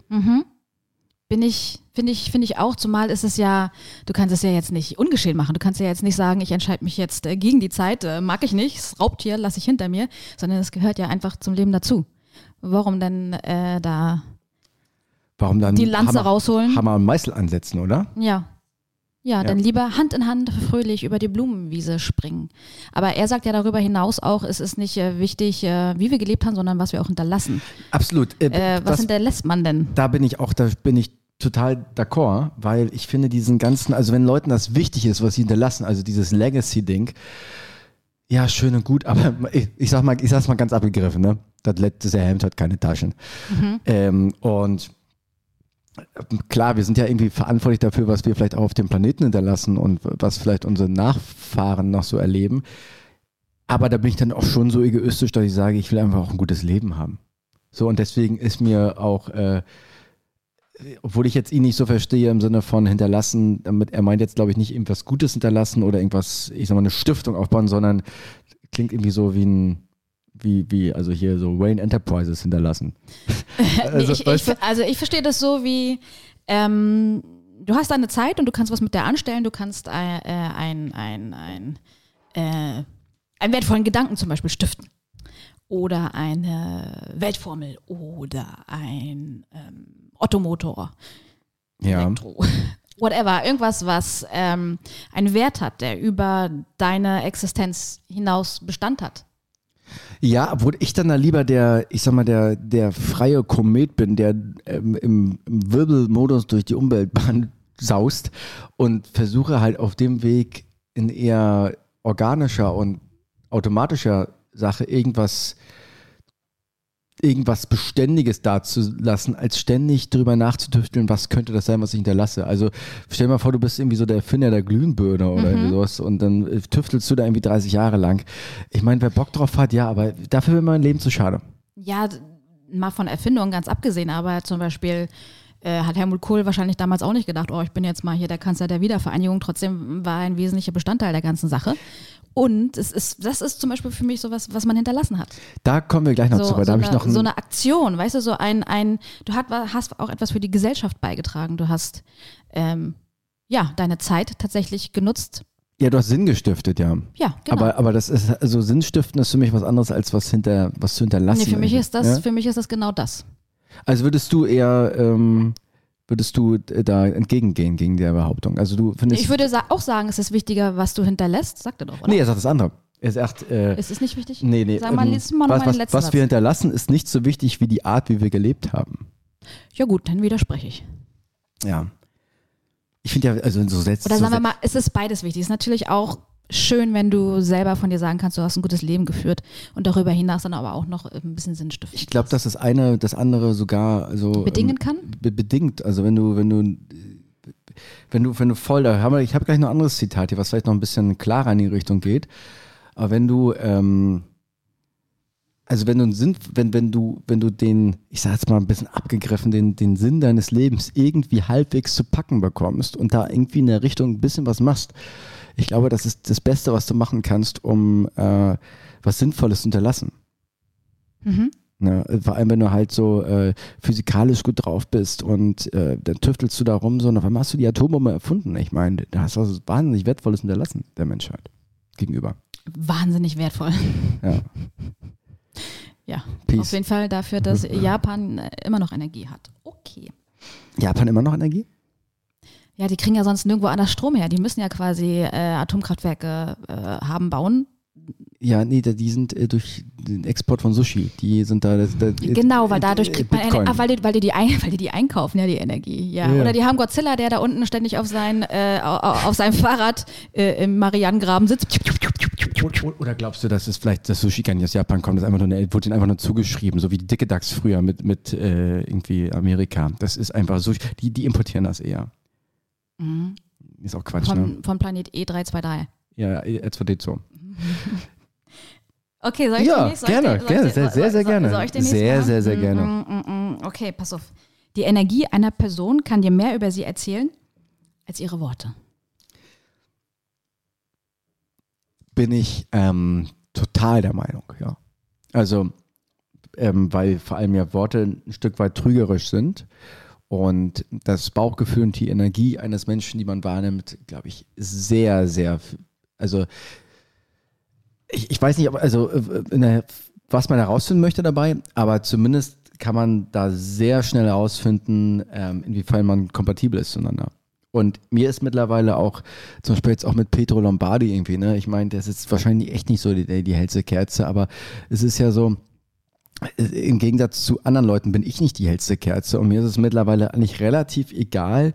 Bin ich, finde ich, finde ich auch, zumal ist es ja, du kannst es ja jetzt nicht ungeschehen machen. Du kannst ja jetzt nicht sagen, ich entscheide mich jetzt äh, gegen die Zeit, äh, mag ich nicht, das Raubtier lasse ich hinter mir, sondern es gehört ja einfach zum Leben dazu. Warum denn äh, da, Warum dann Die Lanze Hammer, rausholen? Hammer und Meißel ansetzen, oder? ja. Ja, dann lieber Hand in Hand fröhlich über die Blumenwiese springen. Aber er sagt ja darüber hinaus auch, es ist nicht äh, wichtig, äh, wie wir gelebt haben, sondern was wir auch hinterlassen. Absolut. Äh, Äh, was das- hinterlässt man denn? da bin ich auch, da bin ich total d'accord, weil ich finde diesen ganzen, also wenn Leuten das wichtig ist, was sie hinterlassen, also dieses Legacy-Ding, ja, schön und gut, aber ich, ich sag mal, ich sag's mal ganz abgegriffen, ne? Das letzte Hemd hat keine Taschen. Ähm, und klar, wir sind ja irgendwie verantwortlich dafür, was wir vielleicht auch auf dem Planeten hinterlassen und was vielleicht unsere Nachfahren noch so erleben. Aber da bin ich dann auch schon so egoistisch, dass ich sage, ich will einfach auch ein gutes Leben haben. So, und deswegen ist mir auch, äh, obwohl ich jetzt ihn nicht so verstehe im Sinne von hinterlassen, damit er meint jetzt, glaube ich, nicht irgendwas Gutes hinterlassen oder irgendwas, ich sag mal, eine Stiftung aufbauen, sondern klingt irgendwie so wie ein, wie, wie, also hier so Wayne Enterprises hinterlassen. Also, ich, ich, also ich verstehe das so wie, ähm, du hast deine Zeit und du kannst was mit der anstellen, du kannst äh, äh, ein, ein, ein, äh, einen wertvollen Gedanken zum Beispiel stiften. Oder eine Weltformel oder ein ähm, Ottomotor, Ja. Elektro. Whatever, irgendwas, was ähm, einen Wert hat, der über deine Existenz hinaus Bestand hat. Ja, obwohl ich dann da lieber der, ich sag mal, der, der freie Komet bin, der ähm, im, Wirbelmodus durch die Umweltbahn saust und versuche halt auf dem Weg in eher organischer und automatischer Sache irgendwas irgendwas Beständiges dazulassen, als ständig drüber nachzutüfteln, was könnte das sein, was ich hinterlasse. Also stell dir mal vor, du bist irgendwie so der Erfinder der Glühbirne oder irgendwie sowas und dann äh, tüftelst du da irgendwie 30 Jahre lang. Ich meine, wer Bock drauf hat, ja, aber dafür wäre mein Leben zu schade. Ja, mal von Erfindungen ganz abgesehen, aber zum Beispiel äh, hat Helmut Kohl wahrscheinlich damals auch nicht gedacht, oh, ich bin jetzt mal hier der Kanzler der Wiedervereinigung. Trotzdem war er ein wesentlicher Bestandteil der ganzen Sache. Und es ist, das ist zum Beispiel für mich sowas, was man hinterlassen hat. Da kommen wir gleich noch So, zu, weil so, da habe ich eine, noch so eine Aktion, weißt du, so ein, ein du hat, hast auch etwas für die Gesellschaft beigetragen. Du hast ähm, ja deine Zeit tatsächlich genutzt. Ja, du hast Sinn gestiftet, ja. Ja, genau. Aber, aber das ist, also Sinnstiften ist für mich was anderes als was hinter, was zu hinterlassen. nee, für mich ist das, Ja? für mich ist das genau das. Also würdest du eher, ähm, würdest du da entgegengehen gegen der Behauptung? Also du findest. Ich würde sa auch sagen, es ist wichtiger, was du hinterlässt, sagt er doch, oder? nee, er sagt das andere. Er sagt, äh, Ist es nicht wichtig? nee, nee. Sag mal, ähm, mal was, was, was wir hinterlassen, ist nicht so wichtig wie die Art, wie wir gelebt haben. Ja gut, dann widerspreche ich. Ja. Ich finde ja, also so setzt. Oder so sagen wir se- mal, es ist beides wichtig. Es ist natürlich auch schön, wenn du selber von dir sagen kannst, du hast ein gutes Leben geführt und darüber hinaus dann aber auch noch ein bisschen Sinnstiftung. Ich glaube, dass das eine das andere sogar also Bedingen ähm, kann? Be bedingt. Also wenn du, wenn du, wenn du, wenn du voll da, haben wir, ich habe gleich noch ein anderes Zitat hier, was vielleicht noch ein bisschen klarer in die Richtung geht. Aber wenn du, ähm, also wenn du einen Sinn, wenn, wenn du, wenn du den, ich sag jetzt mal ein bisschen abgegriffen, den, den Sinn deines Lebens irgendwie halbwegs zu packen bekommst und da irgendwie in der Richtung ein bisschen was machst, ich glaube, das ist das Beste, was du machen kannst, um äh, was Sinnvolles zu hinterlassen. Mhm. Ne? Vor allem, wenn du halt so äh, physikalisch gut drauf bist und äh, dann tüftelst du da rum so und auf einmal hast du die Atombombe erfunden. Ich meine, da hast du was wahnsinnig Wertvolles hinterlassen der Menschheit gegenüber. Wahnsinnig wertvoll. Ja. Ja, Peace. auf jeden Fall dafür, dass Japan äh, immer noch Energie hat. Okay. Japan immer noch Energie? Ja, die kriegen ja sonst nirgendwo anders Strom her. Die müssen ja quasi äh, Atomkraftwerke äh, haben, bauen. Ja, nee, da- die sind äh, durch den Export von Sushi. Die sind da. Das, das, Genau, weil dadurch äh, kriegt man, Bitcoin. Ener- ah, weil die, weil, die die ein, weil die die einkaufen, ja, die Energie. Ja. Ja. Oder die haben Godzilla, der da unten ständig auf, sein, äh, au- au- auf seinem Fahrrad äh, im Marianengraben sitzt. Oder- glaubst du, dass es vielleicht das Sushi gar nicht aus Japan kommt? Das einfach nur eine, wurde ihnen einfach nur zugeschrieben, so wie die dicke Dachs früher mit, mit äh, irgendwie Amerika. Das ist einfach Sushi. Die, die importieren das eher. Mhm. Ist auch Quatsch, ne? Von, von Planet E323. Ja, R2D2. Okay, soll ich Ja, soll gerne, ich gerne, ich sehr, sehr, sehr gerne. Soll ich den Sehr, sehr, sehr gerne. Mm, mm, mm. Okay, pass auf. Die Energie einer Person kann dir mehr über sie erzählen, als ihre Worte. Bin ich ähm, total der Meinung, ja. Also, ähm, weil vor allem ja Worte ein Stück weit trügerisch sind. Und das Bauchgefühl und die Energie eines Menschen, die man wahrnimmt, glaube ich, sehr, sehr, also ich, ich weiß nicht, ob, also äh, der, was man herausfinden möchte dabei, aber zumindest kann man da sehr schnell herausfinden, ähm, inwiefern man kompatibel ist zueinander. Und mir ist mittlerweile auch, zum Beispiel jetzt auch mit Petro Lombardi irgendwie, ne, ich meine, der ist jetzt wahrscheinlich echt nicht so die, die hellste Kerze, aber es ist ja so, äh, im Gegensatz zu anderen Leuten bin ich nicht die hellste Kerze und mir ist es mittlerweile eigentlich relativ egal,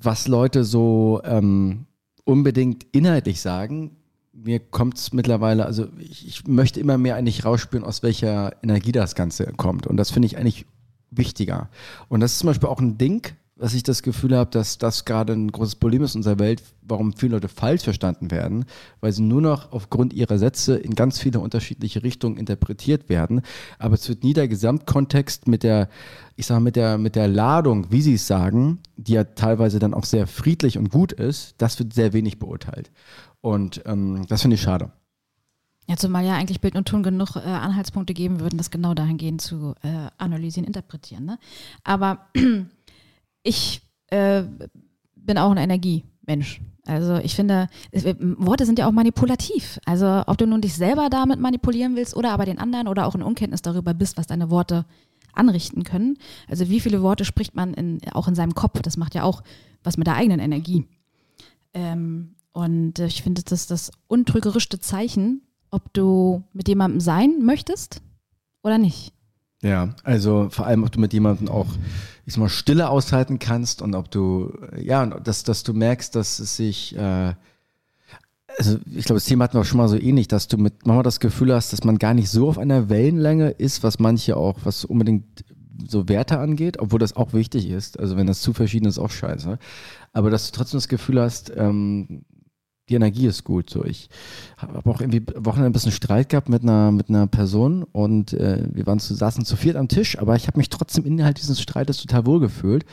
was Leute so ähm, unbedingt inhaltlich sagen. Mir kommt es mittlerweile, also ich, ich, möchte immer mehr eigentlich rausspüren, aus welcher Energie das Ganze kommt. Und das finde ich eigentlich wichtiger. Und das ist zum Beispiel auch ein Ding, was ich das Gefühl habe, dass das gerade ein großes Problem ist in unserer Welt, warum viele Leute falsch verstanden werden, weil sie nur noch aufgrund ihrer Sätze in ganz viele unterschiedliche Richtungen interpretiert werden. Aber es wird nie der Gesamtkontext mit der, ich sage mit der, mit der Ladung, wie sie es sagen, die ja teilweise dann auch sehr friedlich und gut ist, das wird sehr wenig beurteilt. Und ähm, das finde ich schade. Ja, zumal ja eigentlich Bild und Ton genug äh, Anhaltspunkte geben würden, das genau dahingehend zu äh, analysieren, interpretieren. Ne? Aber ich äh, bin auch ein Energiemensch. Also ich finde, Worte sind ja auch manipulativ. Also ob du nun dich selber damit manipulieren willst oder aber den anderen oder auch in Unkenntnis darüber bist, was deine Worte anrichten können. Also wie viele Worte spricht man in, auch in seinem Kopf? Das macht ja auch was mit der eigenen Energie. Ähm, und ich finde, das ist das untrügerischste Zeichen, ob du mit jemandem sein möchtest oder nicht. Ja, also vor allem, ob du mit jemandem auch, ich sag mal, Stille aushalten kannst und ob du, ja, dass, dass du merkst, dass es sich, äh, also ich glaube, das Thema hatten wir schon mal so ähnlich, dass du mit manchmal das Gefühl hast, dass man gar nicht so auf einer Wellenlänge ist, was manche auch, was unbedingt so Werte angeht, obwohl das auch wichtig ist. Also wenn das zu verschieden ist, auch scheiße. Aber dass du trotzdem das Gefühl hast, ähm, die Energie ist gut. So, ich habe auch irgendwie Wochenende ein bisschen Streit gehabt mit einer, mit einer Person und äh, wir waren zu, saßen zu viert am Tisch, aber ich habe mich trotzdem innerhalb dieses Streites total wohl gefühlt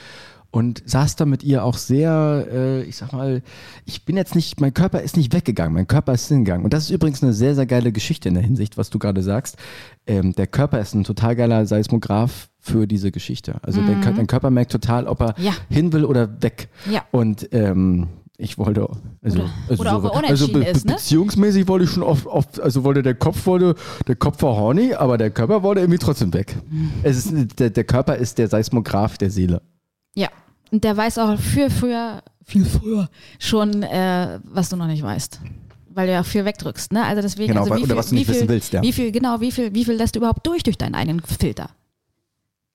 und saß da mit ihr auch sehr, äh, ich sag mal, ich bin jetzt nicht, mein Körper ist nicht weggegangen, mein Körper ist hingegangen. Und das ist übrigens eine sehr, sehr geile Geschichte in der Hinsicht, was du gerade sagst. Ähm, der Körper ist ein total geiler Seismograph für diese Geschichte. Also mhm. der, dein Körper merkt total, ob er ja. hin will oder weg. Ja. Und ähm, ich wollte, also, oder, also, oder so, also be ist, ne? beziehungsmäßig wollte ich schon oft, oft, also wollte der Kopf wollte, der Kopf war horny, aber der Körper wollte irgendwie trotzdem weg. Mhm. Es ist, der, der Körper ist der Seismograph der Seele. Ja, und der weiß auch viel früher, viel früher schon, äh, was du noch nicht weißt. Weil du ja viel wegdrückst, ne? Also deswegen, genau, also wie viel, oder was du nicht viel, wissen willst, ja. Wie viel, genau, wie viel, wie viel lässt du überhaupt durch durch deinen eigenen Filter?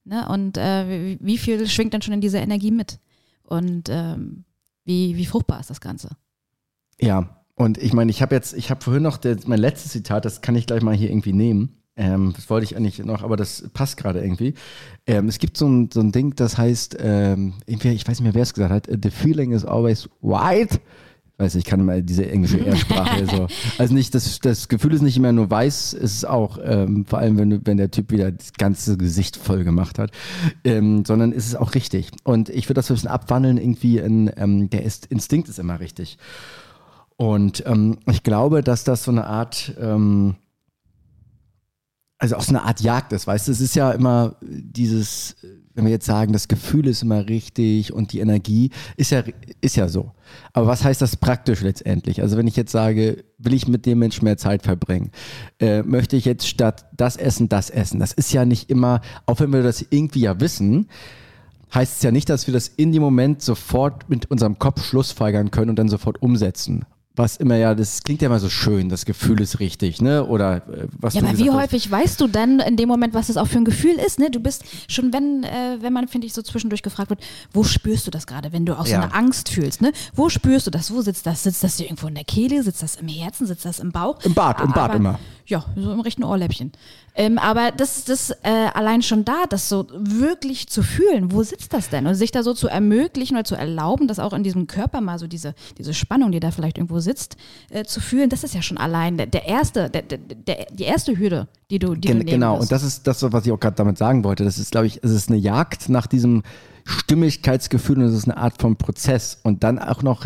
Ne? Und äh, wie, wie viel schwingt dann schon in dieser Energie mit? Und ähm, wie, wie fruchtbar ist das Ganze? Ja, und ich meine, ich habe jetzt, ich habe vorhin noch der, mein letztes Zitat, das kann ich gleich mal hier irgendwie nehmen. Ähm, das wollte ich eigentlich noch, aber das passt gerade irgendwie. Ähm, es gibt so ein, so ein Ding, das heißt, ähm, ich weiß nicht mehr, wer es gesagt hat, the feeling is always white weiß ich kann mal diese englische Ersprache so. Also nicht, das, das Gefühl ist nicht immer nur weiß, es ist auch, ähm, vor allem wenn, wenn der Typ wieder das ganze Gesicht voll gemacht hat, ähm, sondern ist es auch richtig. Und ich würde das ein bisschen abwandeln, irgendwie in, ähm, der ist, Instinkt ist immer richtig. Und ähm, ich glaube, dass das so eine Art, ähm, also auch so eine Art Jagd ist, weißt du, es ist ja immer dieses, wenn wir jetzt sagen, das Gefühl ist immer richtig und die Energie, ist ja, ist ja so. Aber was heißt das praktisch letztendlich? Also wenn ich jetzt sage, will ich mit dem Menschen mehr Zeit verbringen, äh, möchte ich jetzt statt das essen, das essen. Das ist ja nicht immer, auch wenn wir das irgendwie ja wissen, heißt es ja nicht, dass wir das in dem Moment sofort mit unserem Kopf schlussfolgern können und dann sofort umsetzen was immer ja, das klingt ja immer so schön, das Gefühl ist richtig, ne? Oder äh, was Ja, du aber wie hast. häufig weißt du dann in dem Moment, was das auch für ein Gefühl ist, ne? Du bist schon, wenn, äh, wenn man, finde ich, so zwischendurch gefragt wird, wo spürst du das gerade, wenn du auch so Ja. eine Angst fühlst, ne? Wo spürst du das? Wo sitzt das? Sitzt das hier irgendwo in der Kehle? Sitzt das im Herzen? Sitzt das im Bauch? Im Bad, im Bad Aber- immer. Ja, so im rechten Ohrläppchen. Ähm, aber das, das äh, allein schon da, das so wirklich zu fühlen, wo sitzt das denn? Und sich da so zu ermöglichen oder zu erlauben, dass auch in diesem Körper mal so diese, diese Spannung, die da vielleicht irgendwo sitzt, äh, zu fühlen, das ist ja schon allein der, der erste, der, der, der, die erste Hürde, die du, die Gen du nehmen genau, musst. und das ist das, was ich auch gerade damit sagen wollte. Das ist, glaube ich, es ist eine Jagd nach diesem Stimmigkeitsgefühl und es ist eine Art von Prozess. Und dann auch noch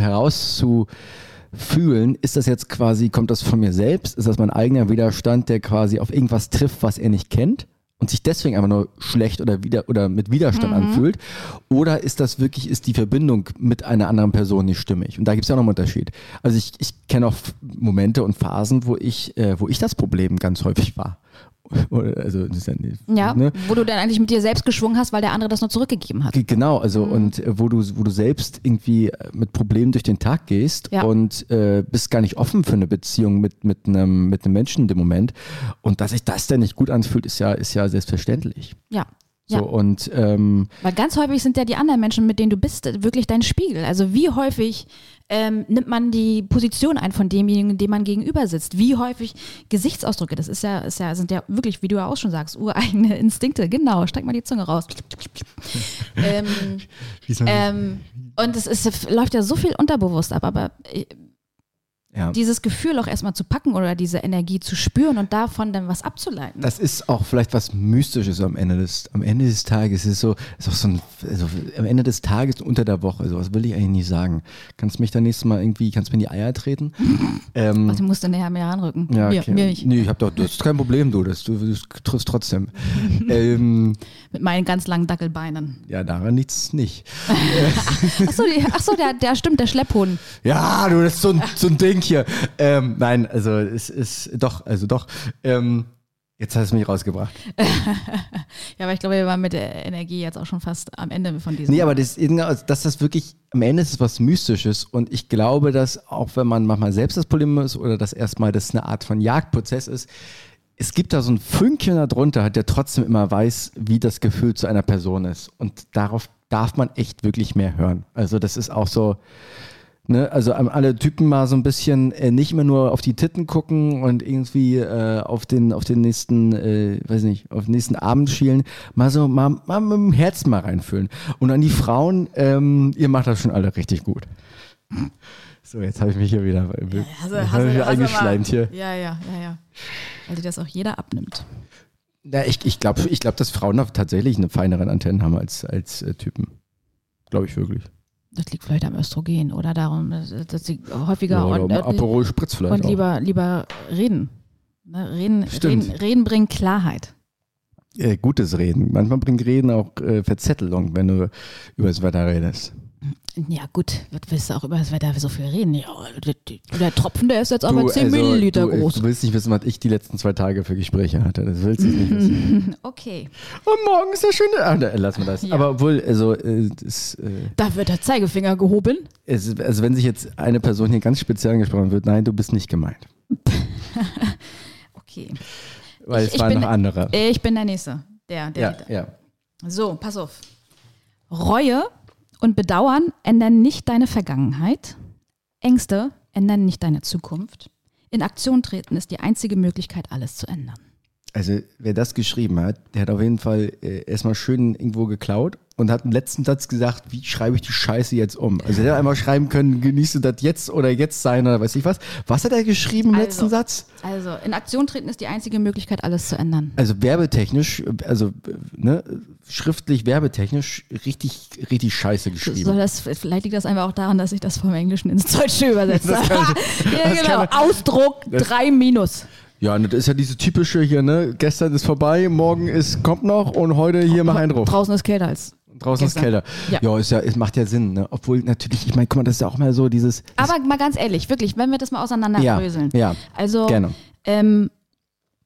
herauszufühlen, ist das jetzt quasi, kommt das von mir selbst? Ist das mein eigener Widerstand, der quasi auf irgendwas trifft, was er nicht kennt? Und sich deswegen einfach nur schlecht oder wieder oder mit Widerstand anfühlt. Oder ist das wirklich, ist die Verbindung mit einer anderen Person nicht stimmig? Und da gibt es ja noch einen Unterschied. Also ich, ich kenne auch Momente und Phasen, wo ich, äh, wo ich das Problem ganz häufig war. Also das ist ja, nicht- ja, ne? wo du dann eigentlich mit dir selbst geschwungen hast, weil der andere das nur zurückgegeben hat. Ge- Genau, also und äh, wo du, wo du selbst irgendwie äh, mit Problemen durch den Tag gehst Ja. und äh, bist gar nicht offen für eine Beziehung mit, mit, einem, mit einem Menschen in dem Moment. Und dass sich das dann nicht gut anfühlt, ist ja, ist ja selbstverständlich. Ja. So, Ja. und ähm, Weil ganz häufig sind ja die anderen Menschen, mit denen du bist, wirklich dein Spiegel. Also wie häufig ähm, nimmt man die Position ein von demjenigen, dem man gegenüber sitzt? Wie häufig Gesichtsausdrücke? Das ist ja, ist ja, sind ja wirklich, wie du ja auch schon sagst, ureigene Instinkte. Genau, streck mal die Zunge raus. ähm, ähm, und es ist, läuft ja so viel unterbewusst ab, aber äh, ja. dieses Gefühl auch erstmal zu packen oder diese Energie zu spüren und davon dann was abzuleiten. Das ist auch vielleicht was Mystisches am Ende des, am Ende des Tages. Es ist so, ist auch so ein, also am Ende des Tages unter der Woche. So was will ich eigentlich nicht sagen. Kannst mich dann nächstes Mal irgendwie, kannst mir in die Eier treten? ähm, Also musst du näher mehr anrücken. ja, mir, okay. mir nicht. Nee, ich hab doch, das ist kein Problem, du. Das, du, du triffst trotzdem. ähm, Mit meinen ganz langen Dackelbeinen. ja, daran nichts nicht. Achso, die, ach so der, der stimmt, der Schlepphund. Ja, du, das ist so ein, so ein Ding hier. Ähm, nein, also es ist doch, also doch. Ähm, jetzt hast du mich rausgebracht. Ja, aber ich glaube, wir waren mit der Energie jetzt auch schon fast am Ende von diesem. Nee, aber das, dass das wirklich, am Ende ist es was Mystisches und ich glaube, dass auch wenn man manchmal selbst das Problem ist oder dass erstmal das eine Art von Jagdprozess ist, es gibt da so ein Fünkchen darunter, der trotzdem immer weiß, wie das Gefühl zu einer Person ist. Und darauf darf man echt wirklich mehr hören. Also das ist auch so, Ne, also an alle Typen mal so ein bisschen äh, nicht immer nur auf die Titten gucken und irgendwie äh, auf den auf den nächsten, äh, weiß nicht, auf den nächsten Abend schielen, mal so mal, mal mit dem Herz mal reinfühlen. Und an die Frauen, ähm, ihr macht das schon alle richtig gut. So, jetzt habe ich mich hier wieder, also, jetzt hab ich mich eingeschleimt hier. Ja, ja, ja, ja. Weil dir das auch jeder abnimmt. Na, ich ich glaube, ich glaub, dass Frauen tatsächlich eine feineren Antennen haben als, als äh, Typen. Glaube ich wirklich. Das liegt vielleicht am Östrogen oder darum, dass sie häufiger Ja, oder und, Aperol Spritz vielleicht und auch. lieber, lieber reden. Ne, reden, Stimmt. reden. Reden bringt Klarheit. Äh, gutes Reden. Manchmal bringt Reden auch äh, Verzettelung, wenn du über das Wetter redest. Ja, gut, was willst du auch über das Wetter so viel reden? Ja, der, Tropfen, der ist jetzt aber Du, 10 also, Milliliter du, äh, groß. Du willst nicht wissen, was ich die letzten zwei Tage für Gespräche hatte. Das willst du nicht wissen. Okay. Und morgen ist der schöne. Ah, da, lass mal das. Ja. Aber obwohl, also, äh, das, äh, Da wird der Zeigefinger gehoben. es, also wenn sich jetzt eine Person hier ganz speziell angesprochen wird, nein, du bist nicht gemeint. Okay. Weil Ich- es ich waren bin- noch andere. Ich bin der Nächste. Der, der, Ja, der. ja. So, pass auf. Reue und Bedauern ändern nicht deine Vergangenheit. Ängste ändern nicht deine Zukunft. In Aktion treten ist die einzige Möglichkeit, alles zu ändern. Also, wer das geschrieben hat, der hat auf jeden Fall äh, erstmal schön irgendwo geklaut und hat im letzten Satz gesagt, wie schreibe ich die Scheiße jetzt um? Also, der hätte einmal schreiben können, genießt du das jetzt oder jetzt sein oder weiß ich was. Was hat er geschrieben im Also. letzten Satz? Also, in Aktion treten ist die einzige Möglichkeit, alles zu ändern. Also werbetechnisch, also ne, schriftlich werbetechnisch richtig, richtig scheiße geschrieben. Soll das, vielleicht liegt das einfach auch daran, dass ich das vom Englischen ins Deutsche übersetze. Ja, genau. Ausdruck das- 3 minus. Ja, und das ist ja diese typische hier, ne? Gestern ist vorbei, morgen ist, kommt noch und heute hier mach einen drauf. Draußen ist kälter als. Draußen ist kälter. Ja. Ja, ist ja, es macht ja Sinn, ne? Obwohl natürlich, ich meine, guck mal, das ist ja auch mal so dieses. Aber mal ganz ehrlich, wirklich, wenn wir das mal auseinanderbröseln. Ja, ja, Also, gerne. ähm,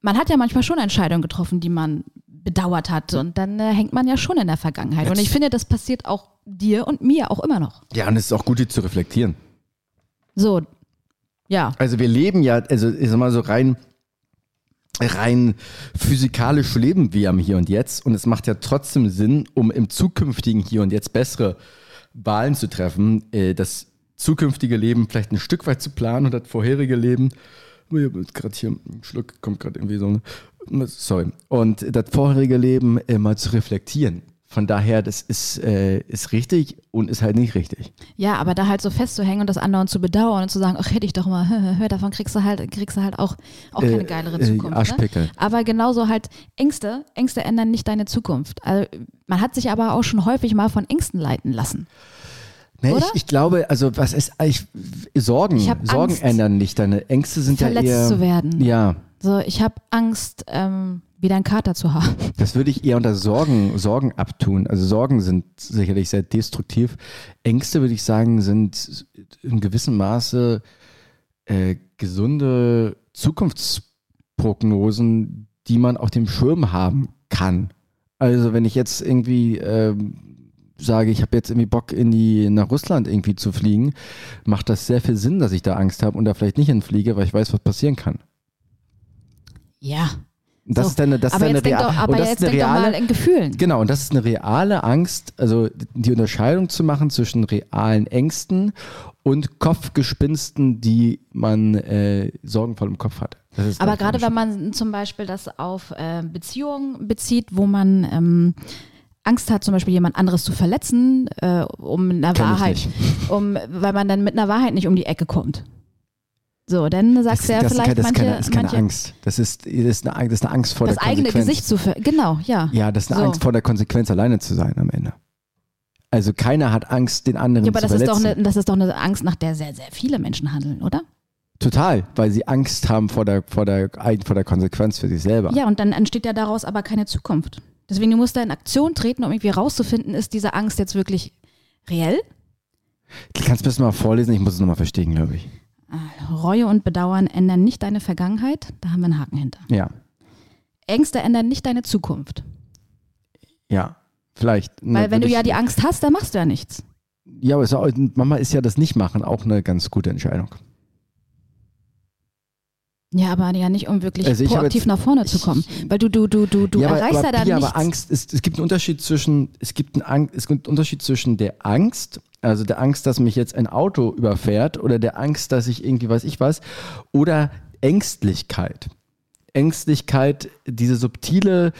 man hat ja manchmal schon Entscheidungen getroffen, die man bedauert hat. Und dann äh, hängt man ja schon in der Vergangenheit. Und ich finde, das passiert auch dir und mir auch immer noch. Ja, und es ist auch gut, die zu reflektieren. So, ja. Also wir leben ja, also ich sag mal so rein, rein physikalisch leben wir am Hier und Jetzt. Und es macht ja trotzdem Sinn, um im zukünftigen Hier und Jetzt bessere Wahlen zu treffen, äh, das zukünftige Leben vielleicht ein Stück weit zu planen und das vorherige Leben, jetzt gerade hier ein Schluck, kommt gerade irgendwie so, sorry, und das vorherige Leben mal zu reflektieren. Von daher, das ist, äh, ist richtig und ist halt nicht richtig. Ja, aber da halt so festzuhängen und das andauernd zu bedauern und zu sagen, ach hätte ich doch mal, hör, davon kriegst du halt, kriegst du halt auch, auch keine Äh, geilere äh, Zukunft. Arschpickel. Ne? Aber genauso halt Ängste, Ängste ändern nicht deine Zukunft. Also, man hat sich aber auch schon häufig mal von Ängsten leiten lassen. Ne, ich, ich glaube, also was ist ich, Sorgen, Ich hab Sorgen Angst, ändern nicht. Deine Ängste sind verletzt ja eher. zu werden. Ja, So, ich habe Angst, ähm, wieder einen Kater zu haben. das würde ich eher unter Sorgen, Sorgen abtun. Also Sorgen sind sicherlich sehr destruktiv. Ängste, würde ich sagen, sind in gewissem Maße äh, gesunde Zukunftsprognosen, die man auf dem Schirm haben kann. Also wenn ich jetzt irgendwie ähm, sage, ich habe jetzt irgendwie Bock in die nach Russland irgendwie zu fliegen, macht das sehr viel Sinn, dass ich da Angst habe und da vielleicht nicht hinfliege, weil ich weiß, was passieren kann. Ja. Das So. ist eine, das aber ist eine jetzt denk real- doch, aber jetzt denk doch reale, mal in Gefühlen. Genau, und das ist eine reale Angst, also die Unterscheidung zu machen zwischen realen Ängsten und Kopfgespinsten, die man äh, sorgenvoll im Kopf hat. Aber gerade wenn man zum Beispiel das auf äh, Beziehungen bezieht, wo man ähm, Angst hat, zum Beispiel jemand anderes zu verletzen, äh, um einer Wahrheit, um, weil man dann mit einer Wahrheit nicht um die Ecke kommt. So, dann das, sagst du ja das, ist vielleicht das, ist manche, keine, das ist keine manche Angst. Das ist, das, ist eine, Ang- das ist eine Angst vor das der eigene Konsequenz. Gesicht zu ver genau, ja. Ja, das ist eine So. Angst vor der Konsequenz, alleine zu sein am Ende. Also keiner hat Angst, den anderen Ja, aber zu das ist, verletzen. doch eine, das ist doch eine Angst, nach der sehr, sehr viele Menschen handeln, oder? Total, weil sie Angst haben vor der, vor der, vor der Konsequenz für sich selber. Ja, und dann entsteht ja daraus aber keine Zukunft. Deswegen, du musst da in Aktion treten, um irgendwie rauszufinden, ist diese Angst jetzt wirklich reell? Kannst du mir das mal vorlesen? Ich muss es nochmal verstehen, glaube ich. Reue und Bedauern ändern nicht deine Vergangenheit, da haben wir einen Haken hinter. Ja, Ängste ändern nicht deine Zukunft. ja, vielleicht. Weil wenn du ja die Angst hast, dann machst du ja nichts. Ja, aber manchmal ist ja das Nicht-Machen auch eine ganz gute Entscheidung. Ja, aber ja nicht, um wirklich Also ich proaktiv jetzt- nach vorne zu ich- kommen. Weil du, du, du, du, du ja, aber, erreichst aber, ja dann nichts. aber Angst ist, es gibt einen Unterschied zwischen, es gibt einen, Ang- es gibt einen Unterschied zwischen der Angst, also der Angst, dass mich jetzt ein Auto überfährt oder der Angst, dass ich irgendwie weiß ich was, oder Ängstlichkeit. Ängstlichkeit, diese subtile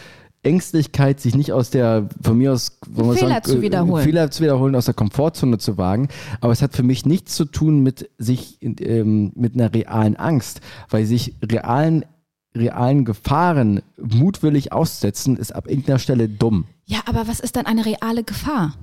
Ängstlichkeit, sich nicht aus der, von mir aus, Fehler sagen, zu äh, wiederholen. Fehler zu wiederholen, aus der Komfortzone zu wagen. Aber es hat für mich nichts zu tun mit sich, ähm, mit einer realen Angst, weil sich realen, realen Gefahren mutwillig aussetzen, ist ab irgendeiner Stelle dumm. Ja, aber was ist dann eine reale Gefahr?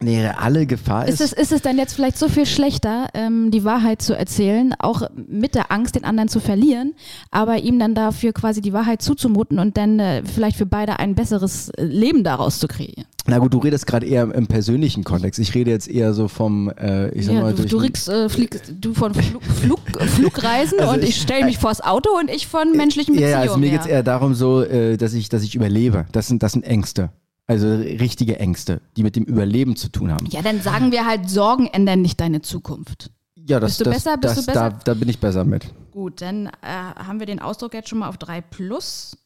Eine reale Gefahr Ist es, ist es dann jetzt vielleicht so viel schlechter, ähm, die Wahrheit zu erzählen, auch mit der Angst, den anderen zu verlieren, aber ihm dann dafür quasi die Wahrheit zuzumuten und dann äh, vielleicht für beide ein besseres äh, Leben daraus zu kreieren? Na gut, du redest gerade eher im, im persönlichen Kontext. Ich rede jetzt eher so vom, äh, ich sag Ja, mal, du, du, riegst, äh, fliegst, du von Flug, Flug, Flugreisen Also und ich ich- stelle mich vors Auto und ich von menschlichen Beziehungen. ja, also mir ja. geht's eher darum so, äh, dass ich, dass ich überlebe. Das sind, das sind Ängste. Also richtige Ängste, die mit dem Überleben zu tun haben. ja, dann sagen wir halt, Sorgen ändern nicht deine Zukunft. Ja, das, Bist du das, besser? Bist das, du besser? Da, da bin ich besser mit. Gut, dann äh, haben wir den Ausdruck jetzt schon mal auf 3 plus.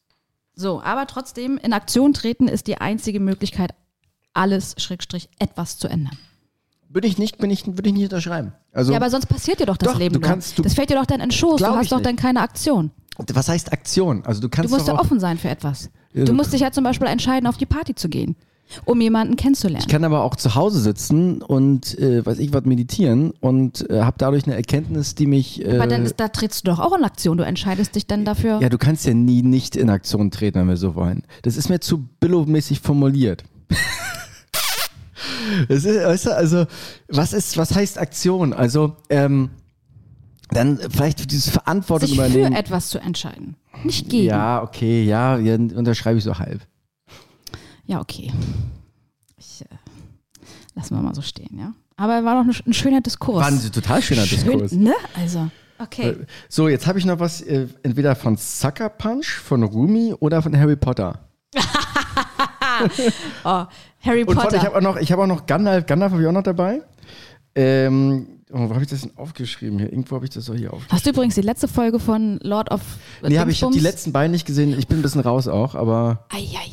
So, aber trotzdem, in Aktion treten ist die einzige Möglichkeit, alles, Schrägstrich, etwas zu ändern. Würde ich nicht, bin ich, würde ich nicht unterschreiben. Also, ja, aber sonst passiert dir doch das Doch, Leben du kannst- du- das fällt dir doch dann in den Schoß. Du hast doch nicht. dann keine Aktion. was heißt Aktion? Also du Du kannst musst doch ja offen sein für etwas. Du- musst dich ja zum Beispiel entscheiden, auf die Party zu gehen, um jemanden kennenzulernen. Ich kann aber auch zu Hause sitzen und, äh, weiß ich was, meditieren und äh, habe dadurch eine Erkenntnis, die mich. Äh, aber dann ist, da trittst du doch auch in Aktion. Du entscheidest dich dann dafür. ja, du kannst ja nie nicht in Aktion treten, wenn wir so wollen. Das ist mir zu Billow-mäßig formuliert. Das ist, weißt du, also, was ist, was heißt Aktion? Also, ähm, dann vielleicht diese Verantwortung sich für übernehmen. etwas zu entscheiden. Nicht gegen. Ja, okay, ja, ja, unterschreibe ich so halb. Ja, okay. Ich, äh, lassen wir mal so stehen, ja. Aber war doch ein, schöner Diskurs. War ein total schöner Diskurs. Schön, ne? Also, okay. So, jetzt habe ich noch was, äh, entweder von Sucker Punch, von Rumi oder von Harry Potter. Oh, Harry Und von, Potter. ich habe auch noch, ich habe auch noch Gandalf, Gandalf habe ich auch noch dabei. Ähm, oh, wo habe ich das denn aufgeschrieben hier? Irgendwo habe ich das doch hier aufgeschrieben. Hast du übrigens die letzte Folge von Lord of Nee, habe ich die letzten beiden nicht gesehen. Ich bin ein bisschen raus auch, aber Eieieiei.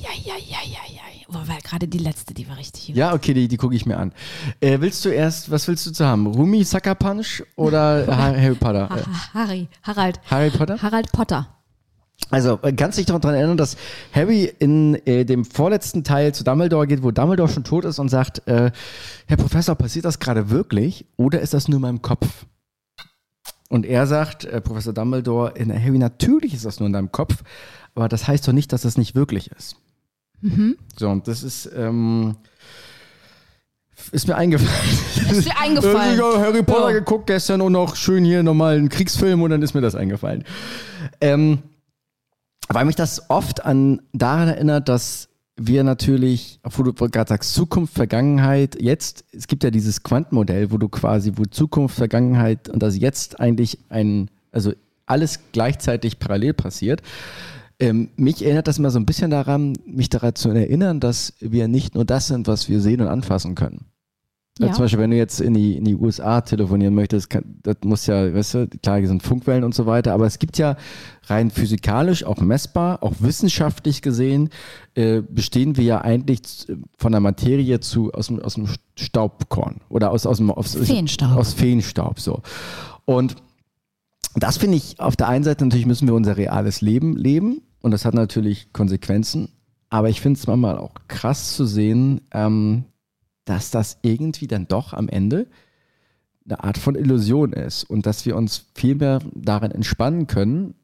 Oh, weil gerade die letzte, die war richtig. ja, okay, die, die gucke ich mir an. Äh, willst du erst, was willst du zu haben? Rumi, Sucker Punch oder Ha- Harry Potter? Ha- Harry, Harald. Harry Potter? Harald Potter. Also, äh, kannst du dich daran erinnern, dass Harry in äh, dem vorletzten Teil zu Dumbledore geht, wo Dumbledore schon tot ist und sagt, äh, Herr Professor, passiert das gerade wirklich oder ist das nur in meinem Kopf? Und er sagt, äh, Professor Dumbledore, in Harry, natürlich ist das nur in deinem Kopf, aber das heißt doch nicht, dass das nicht wirklich ist. So, und das ist, ähm, ist mir eingefallen. Ist dir eingefallen? Ich habe Harry Potter Ja. geguckt gestern und noch schön hier nochmal einen Kriegsfilm und dann ist mir das eingefallen. Ähm, weil mich das oft an daran erinnert, dass wir natürlich, obwohl du gerade sagst, Zukunft, Vergangenheit, jetzt, es gibt ja dieses Quantenmodell, wo du quasi, wo Zukunft, Vergangenheit und das jetzt eigentlich ein, also alles gleichzeitig parallel passiert. Ähm, mich erinnert das immer so ein bisschen daran, mich daran zu erinnern, dass wir nicht nur das sind, was wir sehen und anfassen können. Ja. Zum Beispiel, wenn du jetzt in die, in die USA telefonieren möchtest, kann, das muss ja, weißt du, klar, hier sind Funkwellen und so weiter, aber es gibt ja rein physikalisch, auch messbar, auch wissenschaftlich gesehen, äh, bestehen wir ja eigentlich von der Materie zu, aus dem, aus dem Staubkorn oder aus, aus dem aus, Feenstaub. Aus Feenstaub, so. Und das finde ich, auf der einen Seite natürlich müssen wir unser reales Leben leben und das hat natürlich Konsequenzen, aber ich finde es manchmal auch krass zu sehen, ähm, dass das irgendwie dann doch am Ende eine Art von Illusion ist und dass wir uns viel mehr darin entspannen können,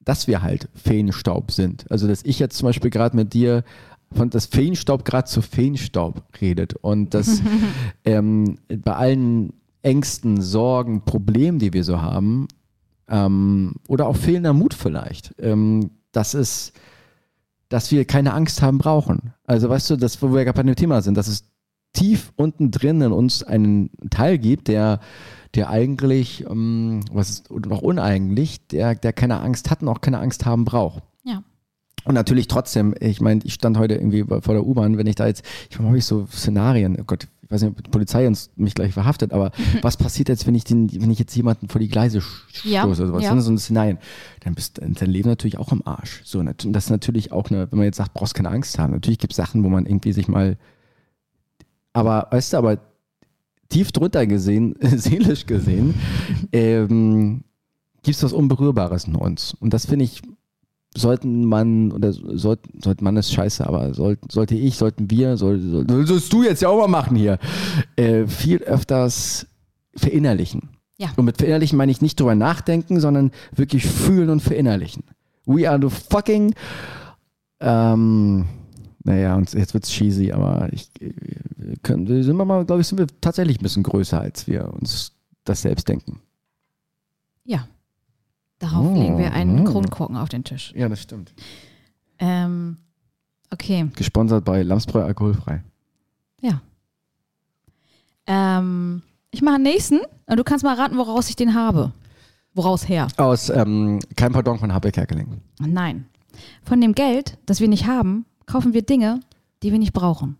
dass wir halt Feenstaub sind. Also dass ich jetzt zum Beispiel gerade mit dir von das Feenstaub gerade zu Feenstaub redet und dass ähm, bei allen Ängsten, Sorgen, Problemen, die wir so haben, ähm, oder auch fehlender Mut vielleicht, ähm, das ist, dass wir keine Angst haben brauchen. Also weißt du, das, wo wir gerade bei dem Thema sind, dass es tief unten drin in uns einen Teil gibt, der, der eigentlich, ähm, was ist, auch uneigentlich, der, der keine Angst hat und auch keine Angst haben braucht. Ja. Und natürlich trotzdem, ich meine, ich stand heute irgendwie vor der U-Bahn, wenn ich da jetzt, ich mache so Szenarien, oh Gott, ich weiß nicht, ob die Polizei uns mich gleich verhaftet, aber was passiert jetzt, wenn ich den, wenn ich jetzt jemanden vor die Gleise sch- Ja, stoße oder sowas? ja. Das sind so ein Szenarien. Dann bist dein Leben natürlich auch im Arsch. So, und das ist natürlich auch eine, wenn man jetzt sagt, brauchst keine Angst haben. Natürlich gibt es Sachen, wo man irgendwie sich mal, aber, weißt du, aber tief drunter gesehen, seelisch gesehen, ähm, gibt es was Unberührbares in uns. Und das finde ich, sollten man, oder sollt, sollte man ist scheiße, aber soll, sollte ich, sollten wir, soll, soll, sollst du jetzt ja auch mal machen hier, äh, viel öfters verinnerlichen. Ja. Und mit verinnerlichen meine ich nicht drüber nachdenken, sondern wirklich fühlen und verinnerlichen. We are the fucking, ähm, naja, und jetzt wird's cheesy, aber ich, äh, wir können, sind wir mal, glaube ich, sind wir tatsächlich ein bisschen größer, als wir uns das selbst denken. Ja. Darauf Oh, legen wir einen oh. Kronkorken auf den Tisch. Ja, das stimmt. Ähm, okay, Gesponsert bei Lamsbräu alkoholfrei. ja. Ähm, ich mache einen nächsten und du kannst mal raten, woraus ich den habe. Woraus her? Aus ähm, Kein Pardon von Habeck Kerkeling. Nein. Von dem Geld, das wir nicht haben, kaufen wir Dinge, die wir nicht brauchen.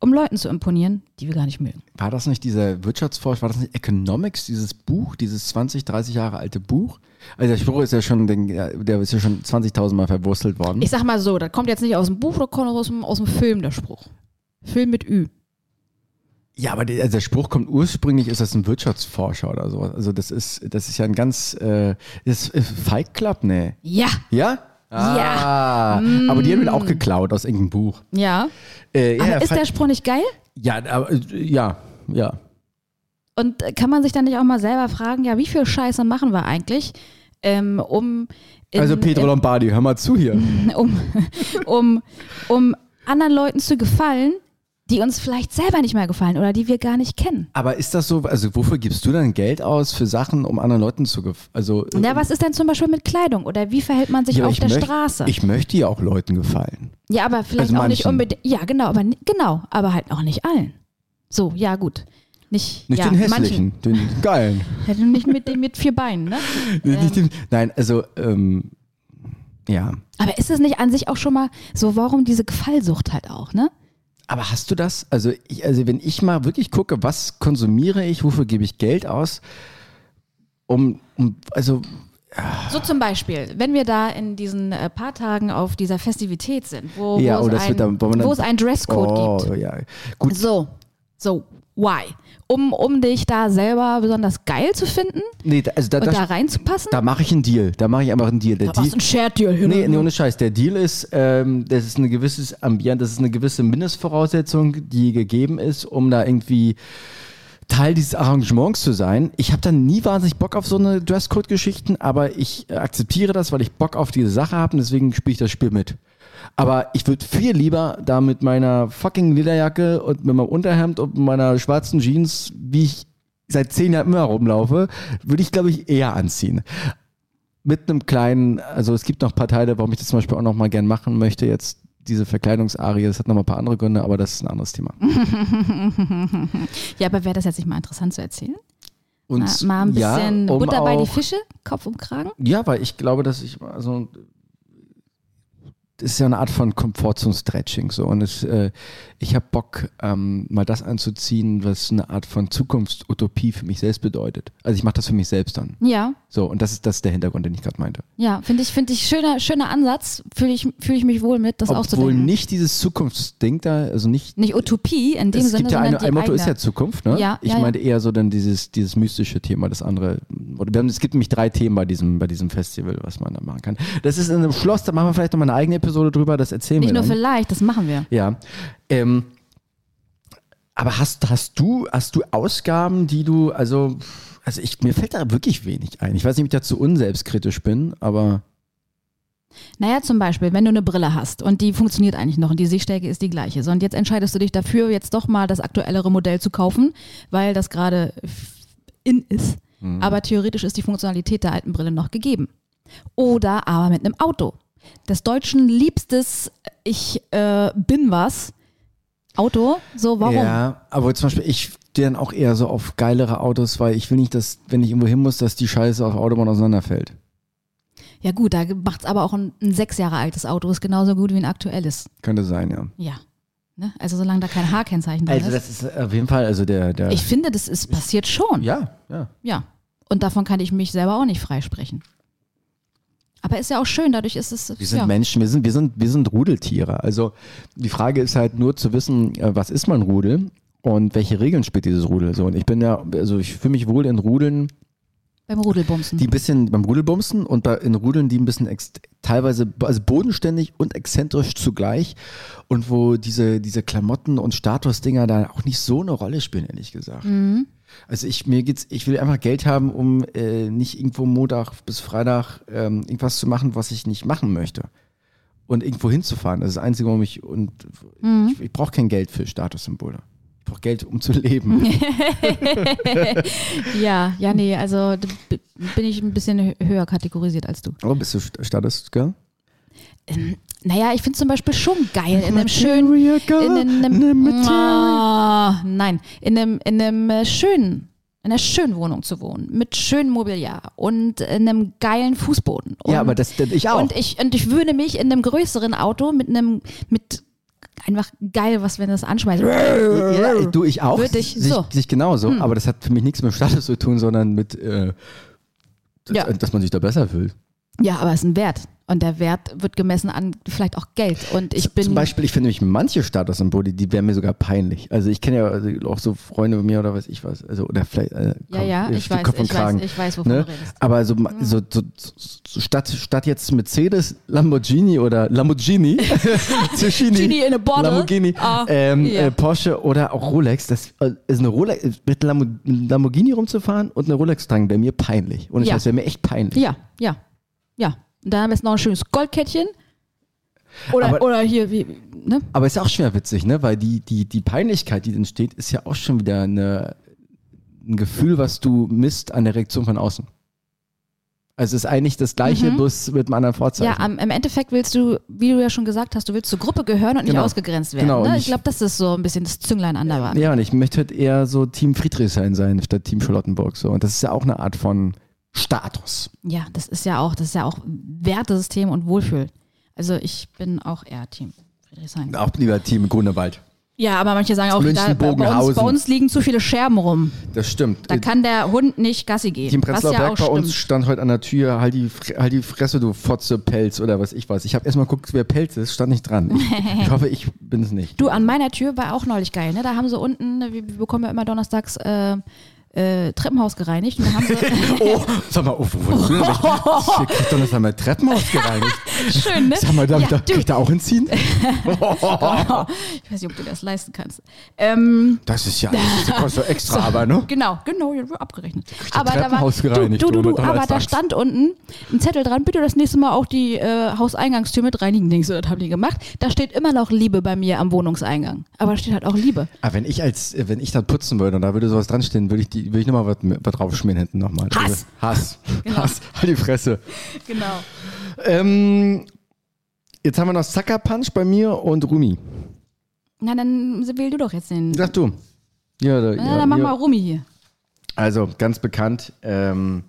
Um Leuten zu imponieren, die wir gar nicht mögen. War das nicht dieser Wirtschaftsforsch, war das nicht Economics, dieses Buch, dieses 20, 30 Jahre alte Buch? Also der Spruch ist ja schon, der ist ja schon 20.000 Mal verwurstelt worden. Ich sag mal so, das kommt jetzt nicht aus dem Buch, das kommt aus dem, aus dem Film, der Spruch. Film mit Ü. ja, aber der, also der Spruch kommt ursprünglich, ist das ein Wirtschaftsforscher oder so. Also das ist, das ist ja ein ganz, äh, das ist Fight Club, ne? Ja. Ja? Ja. Ah, aber die haben ihn auch geklaut aus irgendeinem Buch. Ja. Äh, Aber ja, ist der Spruch nicht geil? ja, aber, ja, ja. Und kann man sich dann nicht auch mal selber fragen, ja, wie viel Scheiße machen wir eigentlich, ähm, um, in, Also Pedro Lombardi, hör mal zu hier. um, um, um anderen Leuten zu gefallen, die uns vielleicht selber nicht mehr gefallen oder die wir gar nicht kennen. Aber ist das so, also wofür gibst du dann Geld aus für Sachen, um anderen Leuten zu gefallen? Also, Ja, was ist denn zum Beispiel mit Kleidung oder wie verhält man sich Ja, auf der möcht- Straße? Ich möchte ja auch Leuten gefallen. ja, aber vielleicht Also auch nicht manchen. unbedingt. Ja, genau, aber genau, aber halt auch nicht allen. So, ja gut. Nicht, Nicht ja, den hässlichen, den geilen. Manchen. Ja, Nicht mit dem mit vier Beinen, ne? Nicht den, nein, also, ähm, ja. Aber ist es nicht an sich auch schon mal so, warum diese Gefallsucht halt auch, ne? Aber hast du das? Also, ich, also wenn ich mal wirklich gucke, was konsumiere ich, wofür gebe ich Geld aus, um, um also, So zum Beispiel, wenn wir da in diesen äh, paar Tagen auf dieser Festivität sind, wo, Ja, wo, oh, es, ein, dann- dann- wo es einen Dresscode oh, gibt. ja, gut. So, so. Why? Um, um dich da selber besonders geil zu finden Nee, da- also da, und da, da reinzupassen? da mache ich einen Deal. Da mache ich einfach einen Deal. Der da Deal ein Shared-Deal hin. Nee, nee, ohne Scheiß. Der Deal ist, ähm, das ist ein gewisses Ambient, das ist eine gewisse Mindestvoraussetzung, die gegeben ist, um da irgendwie Teil dieses Arrangements zu sein. Ich habe dann nie wahnsinnig Bock auf so eine Dresscode-Geschichten, aber ich akzeptiere das, weil ich Bock auf diese Sache habe und deswegen spiele ich das Spiel mit. Aber ich würde viel lieber da mit meiner fucking Lederjacke und mit meinem Unterhemd und meiner schwarzen Jeans, wie ich seit zehn Jahren immer rumlaufe, würde ich, glaube ich, eher anziehen mit einem kleinen, also es gibt noch ein paar Teile, warum ich das zum Beispiel auch noch mal gern machen möchte, jetzt diese Verkleidungsarie, das hat noch mal ein paar andere Gründe, aber das ist ein anderes Thema. Ja, aber wäre das jetzt nicht mal interessant zu erzählen? Und mal, mal ein bisschen um Butter bei die Fische, Kopf und Kragen? Ja, weil ich glaube, dass ich, also das ist ja eine Art von Komfortzone-Stretching so und es, äh, ich habe Bock, ähm, mal das anzuziehen, was eine Art von Zukunftsutopie für mich selbst bedeutet. Also ich mache das für mich selbst dann. Ja, So, und das ist, das ist der Hintergrund, den ich gerade meinte. ja, finde ich, finde ich schöner, schöner Ansatz. Fühle ich, fühle ich mich wohl mit, das auch zu Obwohl nicht dieses Zukunftsding da, also nicht Nicht Utopie in dem es Sinne, gibt ja eine, ein Motto ist eigene. ja Zukunft, ne? Ja, ich ja, ja. meinte eher so dann dieses, dieses mystische Thema, das andere. Haben, es gibt nämlich drei Themen bei diesem, bei diesem Festival, was man da machen kann. Das ist in einem Schloss, da machen wir vielleicht nochmal eine eigene Episode drüber, das erzählen Nicht wir nur dann. vielleicht, das machen wir. Ja. Ähm, aber hast, hast du, hast du Ausgaben, die du, also, also ich, mir fällt da wirklich wenig ein. Ich weiß nicht, ob ich da zu unselbstkritisch bin, aber Naja, zum Beispiel, wenn du eine Brille hast und die funktioniert eigentlich noch und die Sehstärke ist die gleiche. So, und jetzt entscheidest du dich dafür, jetzt doch mal das aktuellere Modell zu kaufen, weil das gerade in ist. Mhm. Aber theoretisch ist die Funktionalität der alten Brille noch gegeben. Oder aber mit einem Auto. Des Deutschen liebstes Ich äh, bin was. Auto. So, warum? Ja, aber zum Beispiel, ich stehe dann auch eher so auf geilere Autos, weil ich will nicht, dass, wenn ich irgendwo hin muss, dass die Scheiße auf Autobahn auseinanderfällt. Ja, gut, da macht's aber auch ein, ein sechs Jahre altes Auto, ist genauso gut wie ein aktuelles. Könnte sein, ja. Ja. Ne? Also solange da kein H-Kennzeichen drin Also ist. das ist auf jeden Fall, also der, der Ich finde, das ist passiert schon. ja, ja. Ja. Und davon kann ich mich selber auch nicht freisprechen. Aber ist ja auch schön, dadurch ist es. Wir sind ja. Menschen, wir sind, wir sind, wir sind Rudeltiere. Also die Frage ist halt nur zu wissen, äh, was ist mein Rudel und welche Regeln spielt dieses Rudel so. Und ich bin ja, also ich fühle mich wohl in Rudeln, beim Rudelbumsen. die ein bisschen beim Rudelbumsen und bei, in Rudeln, die ein bisschen ex, teilweise also bodenständig und exzentrisch zugleich und wo diese, diese Klamotten und Statusdinger da auch nicht so eine Rolle spielen, ehrlich gesagt. Mhm. Also ich mir geht's, ich will einfach Geld haben, um äh, nicht irgendwo Montag bis Freitag ähm, irgendwas zu machen, was ich nicht machen möchte. Und irgendwo hinzufahren. Das ist das Einzige, warum ich und Mhm. ich, ich brauche kein Geld für Statussymbole. Ich brauche Geld, um zu leben. ja, ja, nee, also bin ich ein bisschen hö- höher kategorisiert als du. oh, bist du St- Statusgirl? Naja, ich finde zum Beispiel schon geil, in einem schönen. In einem, ne. Ah, nein, in einem, in einem äh, schönen, in einer schönen Wohnung zu wohnen, mit schönem Mobiliar und in einem geilen Fußboden. Und, Ja, aber das, das ich auch. Und ich, und ich würde mich in einem größeren Auto mit einem, mit einfach geil, was wenn das anschmeißt. ja, ich- du, ich auch. Würde ich sich, so. Hm. sich genauso. Aber das hat für mich nichts mit Status zu tun, sondern mit, äh, dass, Ja. dass man sich da besser fühlt. Ja, aber es ist ein Wert. Und der Wert wird gemessen an vielleicht auch Geld. Und ich bin. Zum Beispiel, ich finde nämlich manche Statussymbole, die wären mir sogar peinlich. Also ich kenne ja also auch so Freunde von mir oder weiß ich was. Also, oder vielleicht. Äh, ja, komm, ja, äh, ich weiß, Kopf und ich Kragen. weiß, ich weiß, wovon Ne? du redest. Aber so, so, so, so statt, statt jetzt Mercedes, Lamborghini oder Lamborghini, Zucchini, in a bottle. Lamborghini, Ah, ähm, ja. äh, Porsche oder auch Rolex, das äh, ist eine Rolex, mit Lambo- mit Lamborghini rumzufahren und eine Rolex tragen, wäre mir peinlich. Und ich Ja. das wäre mir echt peinlich. Ja, ja, ja. Und dann am besten noch ein schönes Goldkettchen. Oder, Aber- oder hier, wie, ne? Aber ist ja auch schwer witzig, ne? Weil die, die, die Peinlichkeit, die entsteht, ist ja auch schon wieder eine, ein Gefühl, was du misst an der Reaktion von außen. Also es ist eigentlich das gleiche, Mhm. bloß mit einem anderen Vorzeichen. Ja, am, im Endeffekt willst du, wie du ja schon gesagt hast, du willst zur Gruppe gehören und nicht Genau. ausgegrenzt werden. Genau, ne? ich- Ich glaube, das ist so ein bisschen das Zünglein an der Waage. Ja, und ich möchte halt eher so Team Friedrichshain sein, statt Team Charlottenburg. So. Und das ist ja auch eine Art von Status. Ja, das ist ja auch, das ist ja auch Wertesystem und Wohlfühl. Also ich bin auch eher Team Friedrichshain. Auch lieber Team Grunewald. Ja, aber manche sagen auch, da, bei, uns, bei uns liegen zu viele Scherben rum. Das stimmt. Da kann der Hund nicht Gassi gehen. Was Prenzlauer ja Berg auch bei stimmt. uns stand heute an der Tür, halt die, halt die Fresse, du Fotze, Pelz oder was ich weiß. Ich habe erstmal geguckt, wer Pelz ist, stand nicht dran. Ich, ich hoffe, ich bin es nicht. Du, an meiner Tür war auch neulich geil, ne? Da haben sie unten, wir, wir bekommen ja immer donnerstags äh, äh, Treppenhaus gereinigt und da haben sie Oh, sag mal, oh, wo, hier kriegt doch das einmal Treppenhaus gereinigt. schön, ne? Sag mal, darf Ja, ich da, du. ich da auch hinziehen? Ich weiß nicht, ob du das leisten kannst. Ähm, Das ist ja, das kostet extra, aber ne? genau, genau, abgerechnet. Aber da war, Treppenhaus du, gereinigt, du, du, du, oder aber da stand unten ein Zettel dran, bitte das nächste Mal auch die äh, Hauseingangstür mit reinigen. Denkst du, das haben die gemacht. Da steht immer noch Liebe bei mir am Wohnungseingang. Aber da steht halt auch Liebe. Aber wenn ich als, äh, wenn ich da putzen würde und da würde sowas dranstehen, würde ich die, würde ich nochmal was, was draufschmieren hinten nochmal. Hass. Hass. Genau. Hass. Halt die Fresse. Genau. Ähm, jetzt haben wir noch Sucker Punch bei mir und Rumi. Na, dann wähl du doch jetzt den. Sag du. Ja, da, Na, ja, dann mach ja. mal Rumi hier. Also, ganz bekannt, ähm,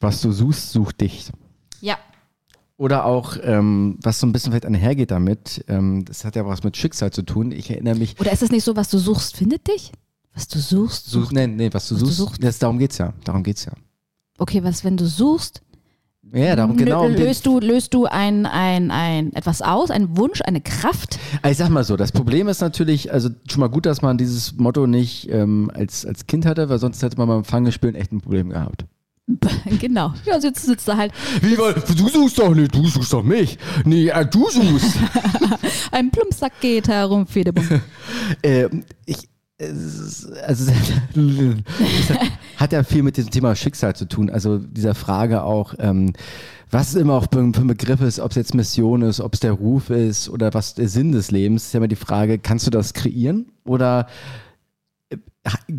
was du suchst, such dich. Ja. Oder auch, ähm, was so ein bisschen vielleicht einhergeht damit, ähm, das hat ja was mit Schicksal zu tun. Ich erinnere mich, Oder ist es nicht so, was du suchst, findet dich? Was du suchst, such, nee, nee, was du Was du suchst, suchst. Das, darum geht's ja. Darum geht's ja. Okay, was, wenn du suchst, Ja, darum genau. löst, du, löst du ein, ein, ein, etwas aus, einen Wunsch, eine Kraft? Also Ich sag mal so, das Problem ist natürlich, also schon mal gut, dass man dieses Motto nicht ähm, als, als Kind hatte, weil sonst hätte man beim Fangespielen echt ein Problem gehabt. genau. Ja, sitzt, sitzt da halt Wie, weil, du suchst doch nicht, du suchst doch mich. Nee, äh, du suchst. ein Plumpsack geht herum, Fedebum. ähm, ich, also, es hat ja viel mit diesem Thema Schicksal zu tun. Also dieser Frage auch, ähm, was immer auch für für ein Begriff ist, ob es jetzt Mission ist, ob es der Ruf ist oder was der Sinn des Lebens, ist ja immer die Frage, kannst du das kreieren oder äh,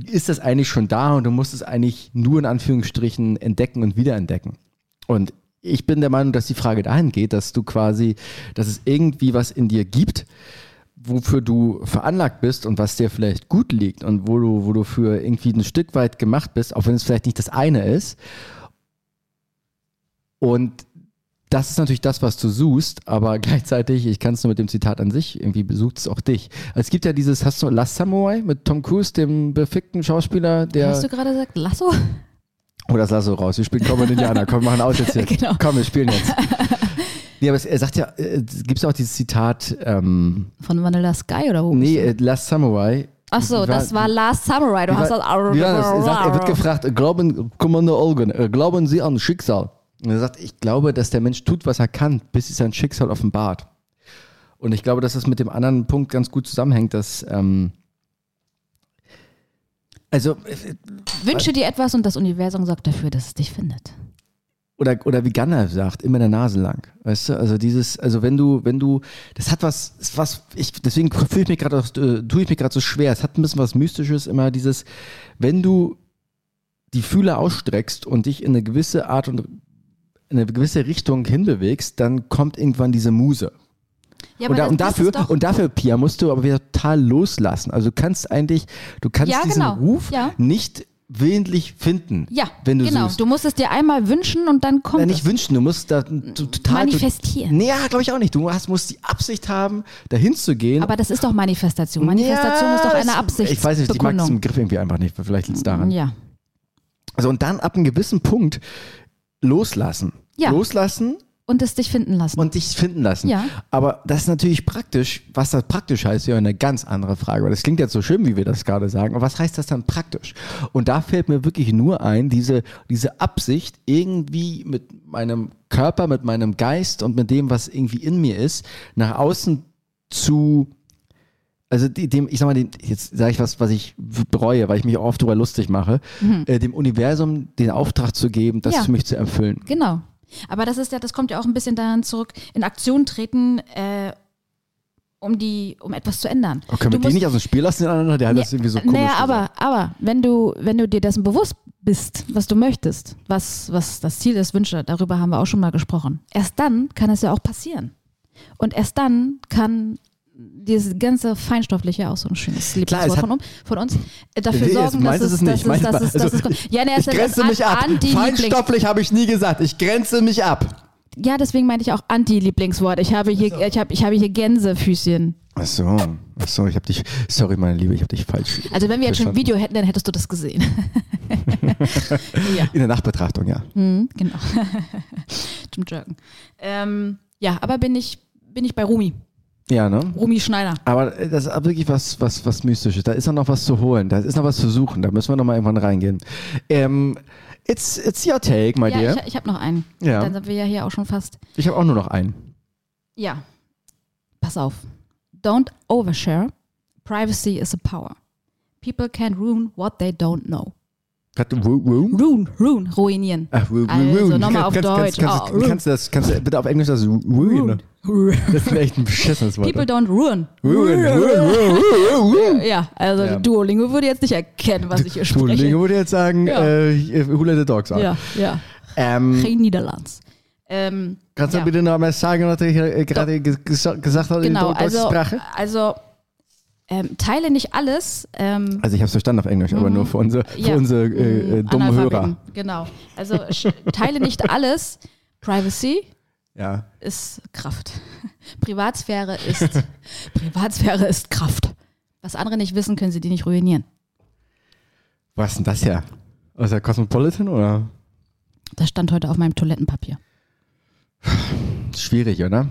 ist das eigentlich schon da und du musst es eigentlich nur in Anführungsstrichen entdecken und wiederentdecken? Und ich bin der Meinung, dass die Frage dahin geht, dass du quasi, dass es irgendwie was in dir gibt, wofür du veranlagt bist und was dir vielleicht gut liegt und wo du, wo du für irgendwie ein Stück weit gemacht bist, auch wenn es vielleicht nicht das eine ist. Und das ist natürlich das, was du suchst, aber gleichzeitig, ich kann es nur mit dem Zitat an sich, irgendwie besucht es auch dich. Also es gibt ja dieses, hast du Last Samurai mit Tom Cruise, dem befickten Schauspieler, der. Hast du gerade gesagt, Lasso? Oh, das lass so raus. Wir spielen Common Indianer. Komm, wir machen aus jetzt hier. Genau. Komm, wir spielen jetzt. Nee, aber er sagt ja, gibt es auch dieses Zitat, ähm, Von Vanilla Sky oder wo? nee, äh, Last Samurai. Ach so, Wie das war Last Samurai. Du Wie hast war, das. wie war das? Er, sagt, er wird gefragt, glauben, Kommando Olgen, äh, glauben Sie an Schicksal? Und er sagt, ich glaube, dass der Mensch tut, was er kann, bis sich sein Schicksal offenbart. Und ich glaube, dass das mit dem anderen Punkt ganz gut zusammenhängt, dass, ähm, also, äh, Wünsche dir etwas und das Universum sorgt dafür, dass es dich findet. Oder, oder wie Gunnar sagt, immer der Nase lang. Weißt du, also dieses, also wenn du, wenn du, das hat was, was, ich, deswegen fühle ich mich gerade, äh, tue ich mich gerade so schwer. Es hat ein bisschen was Mystisches, immer dieses, wenn du die Fühler ausstreckst und dich in eine gewisse Art und in eine gewisse Richtung hinbewegst, dann kommt irgendwann diese Muse. Ja, und, da, und dafür, und dafür, Pia, musst du aber wieder total loslassen. Also du kannst eigentlich, du kannst Ja, diesen genau. Ruf Ja. nicht willentlich finden, Ja, wenn du genau. suchst. Du musst es dir einmal wünschen und dann kommt Ja, nicht es. wünschen, du musst da total. Manifestieren. Nee, ja, glaube ich auch nicht. Du hast, musst die Absicht haben, dahin zu gehen. Aber das ist doch Manifestation. Manifestation ist doch eine Absicht. Ich weiß nicht, ich mag diesen Begriff irgendwie einfach nicht. Vielleicht liegt es daran. Ja. Also und dann ab einem gewissen Punkt loslassen. Ja. Loslassen Und es dich finden lassen. und dich finden lassen. Ja. Aber das ist natürlich praktisch. Was das praktisch heißt, ist ja eine ganz andere Frage. Weil das klingt jetzt so schön, wie wir das gerade sagen. Aber was heißt das dann praktisch? Und da fällt mir wirklich nur ein, diese, diese Absicht, irgendwie mit meinem Körper, mit meinem Geist und mit dem, was irgendwie in mir ist, nach außen zu also dem, ich sag mal, dem, jetzt sage ich was, was ich bereue, weil ich mich auch oft darüber lustig mache, äh, dem Universum den Auftrag zu geben, das Mhm. Ja. für mich zu erfüllen. Genau. Aber das ist ja, das kommt ja auch ein bisschen daran zurück, in Aktion treten, äh, um die, um etwas zu ändern. Oh, können wir Du die musst- nicht aus dem Spiel lassen, den anderen? Der hat das irgendwie so komisch Naja, aber, aber wenn du, wenn du dir dessen bewusst bist, was du möchtest, was, was das Ziel ist, Wünsche, darüber haben wir auch schon mal gesprochen. Erst dann kann es ja auch passieren. Und erst dann kann dieses ganze Feinstoffliche, auch so ein schönes Lieblingswort von, um- von uns, äh, dafür Nee, sorgen, dass es, es dass nicht. es, dass es, dass es, ja, nee, es ich ist grenze an- mich ab. Feinstofflich habe ich nie gesagt. Ich grenze mich ab. Ja, deswegen meinte ich auch Anti-Lieblingswort. Ich habe hier, ich habe, ich habe hier Gänsefüßchen. Ach so, ach so, ich habe dich, sorry meine Liebe, ich habe dich falsch. Also wenn wir jetzt schon ein. Video hätten, dann hättest du das gesehen. ja. In der Nachbetrachtung, ja. Mhm, genau. Zum Jerken. Ähm, ja, aber bin ich, bin ich bei Rumi. Ja, ne? Rumi Schneider. Aber äh, das ist wirklich was, was, was Mystisches. Da ist noch noch was zu holen. Da ist noch was zu suchen. Da müssen wir noch mal irgendwann reingehen. Ähm, it's, it's your take, my Ja, dear. ich, ich habe noch einen. Ja. Dann sind wir ja hier auch schon fast. Ich habe auch nur noch einen. Ja. Pass auf. Don't overshare. Privacy is a power. People can ruin what they don't know. Ruin, ruin, ruinieren. Ach, ru- ru- Also, ruin. nochmal auf Kannst- Deutsch. Kannst, Oh, kannst, ruin. kannst, du das, kannst du bitte auf Englisch das ruin? Das ist echt ein beschissenes Wort. People don't ruin. Ruin, ruin, ruin, ruin, ruin. Ja, also Ja. Duolingo würde jetzt nicht erkennen, was ich hier spreche. Duolingo würde jetzt sagen, Ja. äh, who let the dogs out? Ja, ja. Ähm, Geen Niederlands. Ähm, kannst du ja. bitte noch mal sagen, was ich äh, gerade ge- gesa- gesagt habe Genau, in der deutschen also, Sprache? also ähm, teile nicht alles. Ähm, Also ich habe es verstanden auf Englisch, aber nur für unsere, für ja, unsere äh, äh, mm, dummen Hörer. Genau. Also teile nicht alles. Privacy Ja. ist Kraft. Privatsphäre ist Privatsphäre ist Kraft. Was andere nicht wissen, können sie die nicht ruinieren. Was ist denn das ja? Aus der Cosmopolitan oder? Das stand heute auf meinem Toilettenpapier. Schwierig, oder?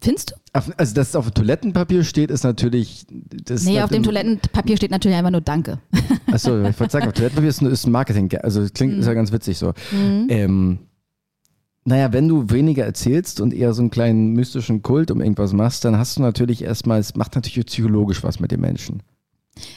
Findest du? Also, dass es auf dem Toilettenpapier steht, ist natürlich. Das Nee, auf dem Toilettenpapier steht natürlich einfach nur Danke. Achso, ich wollte sagen, auf Toilettenpapier ist, ein- ist Marketing. Also, das klingt, ist ja ganz witzig so. Ähm, naja, wenn du weniger erzählst und eher so einen kleinen mystischen Kult um irgendwas machst, dann hast du natürlich erstmal, es macht natürlich psychologisch was mit den Menschen.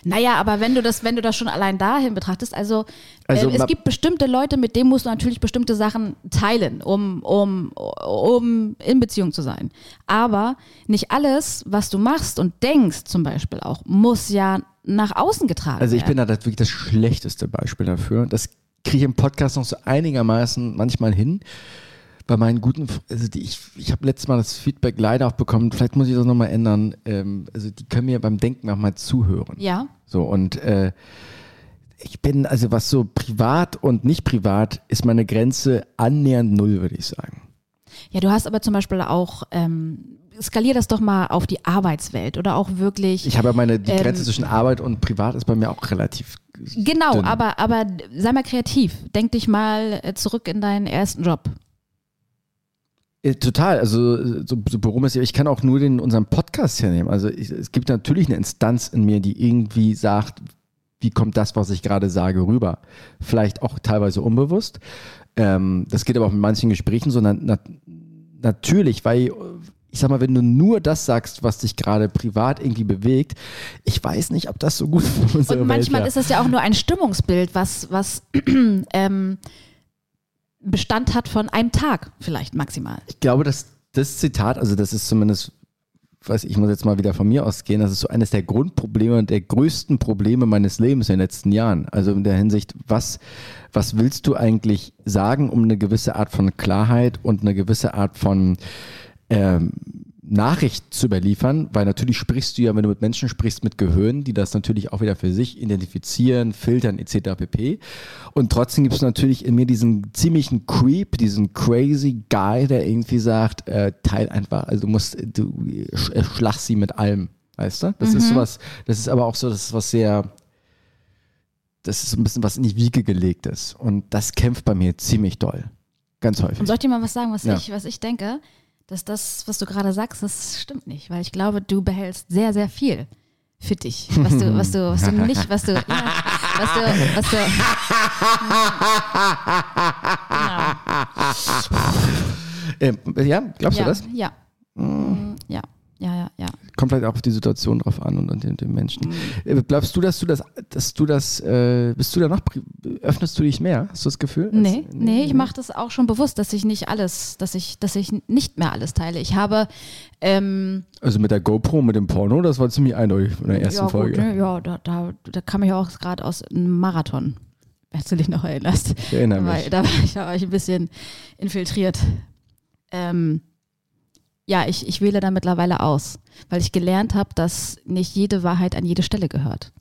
Naja, aber wenn du das, wenn du das schon allein dahin betrachtest, also, Also äh, es gibt bestimmte Leute, mit denen musst du natürlich bestimmte Sachen teilen, um, um, um in Beziehung zu sein. Aber nicht alles, was du machst und denkst zum Beispiel auch, muss ja nach außen getragen Also ich bin werden. da das wirklich das schlechteste Beispiel dafür. Das kriege ich im Podcast noch so einigermaßen manchmal hin. Bei meinen guten, also die, ich, ich habe letztes Mal das Feedback leider auch bekommen, vielleicht muss ich das nochmal ändern. Ähm, also die können mir beim Denken auch mal zuhören. Ja, So und äh, ich bin, also was so privat und nicht privat, ist meine Grenze annähernd null, würde ich sagen. ja, du hast aber zum Beispiel auch, ähm, skalier das doch mal auf die Arbeitswelt oder auch wirklich. Ich habe ja meine, die Ähm, Grenze zwischen Arbeit und privat ist bei mir auch relativ. Genau, dünn. aber, aber sei mal kreativ. Denk dich mal äh, zurück in deinen ersten Job. Äh, Total, also äh, so, so es ich kann auch nur den unseren Podcast hernehmen. Also ich, es gibt natürlich eine Instanz in mir, die irgendwie sagt, wie kommt das, was ich gerade sage, rüber. Vielleicht auch teilweise unbewusst. Ähm, das geht aber auch mit manchen Gesprächen so. Na, na, natürlich, weil ich sag mal, wenn du nur das sagst, was dich gerade privat irgendwie bewegt, ich weiß nicht, ob das so gut für unsere Und manchmal Welt ist das ja auch nur ein Stimmungsbild, was, was ähm, Bestand hat von einem Tag, vielleicht maximal. Ich glaube, dass das Zitat, also das ist zumindest, weiß ich, muss jetzt mal wieder von mir ausgehen, das ist so eines der Grundprobleme und der größten Probleme meines Lebens in den letzten Jahren. Also in der Hinsicht, was, was willst du eigentlich sagen, um eine gewisse Art von Klarheit und eine gewisse Art von ähm, Nachricht zu überliefern, weil natürlich sprichst du ja, wenn du mit Menschen sprichst, mit Gehirn, die das natürlich auch wieder für sich identifizieren, filtern etc. pp. Und trotzdem gibt es natürlich in mir diesen ziemlichen Creep, diesen crazy Guy, der irgendwie sagt, äh, teil einfach, also du musst, du äh, schlag sie mit allem, weißt du? Das ist sowas, das ist aber auch so, das ist was sehr, das ist so ein bisschen was in die Wiege gelegt ist. Und das kämpft bei mir ziemlich doll. Ganz häufig. Und soll ich dir mal was sagen, was, Ja. ich, was ich denke? Dass das, was du gerade sagst, das stimmt nicht. Weil ich glaube, du behältst sehr, sehr viel für dich. Was du, was du, was du nicht, was du, ja, was du, was du. Ähm, ja, glaubst ja, du das? Ja. Mm, Ja. Ja, ja. Kommt vielleicht auch auf die Situation drauf an und an den, den Menschen. Mhm. Glaubst du, dass du das, dass du das, äh, bist du da noch, pri- öffnest du dich mehr? Hast du das Gefühl? Nee, Als- nee, ich mache das auch schon bewusst, dass ich nicht alles, dass ich, dass ich nicht mehr alles teile. Ich habe ähm, Also mit der GoPro, mit dem Porno, das war ziemlich eindeutig in der ersten ja, Folge. Gut, ne? Ja, da, da, da kam ich auch gerade aus einem Marathon, wenn du dich noch erinnerst. Ich erinnere Da war, mich. da, war ich, da war ich ein bisschen infiltriert. Ähm, ja, ich, ich wähle da mittlerweile aus, weil ich gelernt habe, dass nicht jede Wahrheit an jede Stelle gehört.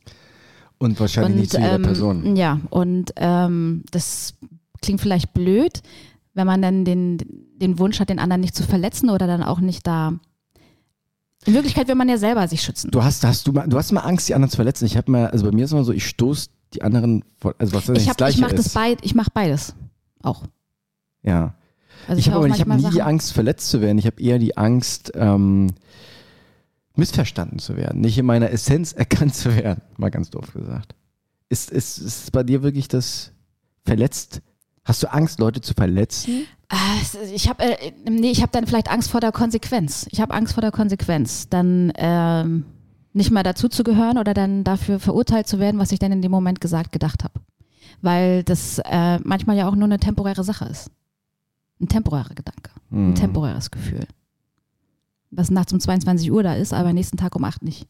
Und wahrscheinlich nicht zu jeder ähm, Person. Ja, und ähm, das klingt vielleicht blöd, wenn man dann den, den Wunsch hat, den anderen nicht zu verletzen oder dann auch nicht da In Wirklichkeit will man ja selber sich schützen. Du hast, hast du, mal, du hast mal Angst, die anderen zu verletzen. Ich habe mal, also bei mir ist immer so, ich stoße die anderen, vor- also was ich hab, das ich das ist. beid, ich mache beides. Auch. Ja. Also ich habe hab nie die Sachen- Angst, verletzt zu werden. Ich habe eher die Angst, ähm, missverstanden zu werden. Nicht in meiner Essenz erkannt zu werden, mal ganz doof gesagt. Ist, ist, ist bei dir wirklich das verletzt? Hast du Angst, Leute zu verletzen? Ah, Ich habe äh, nee, ich habe dann vielleicht Angst vor der Konsequenz. Ich habe Angst vor der Konsequenz, dann ähm, nicht mehr dazu zu gehören oder dann dafür verurteilt zu werden, was ich dann in dem Moment gesagt, gedacht habe. Weil das äh, manchmal ja auch nur eine temporäre Sache ist. Ein temporärer Gedanke, Hm. ein temporäres Gefühl. Was nachts um 22 Uhr da ist, aber nächsten Tag um 8 nicht.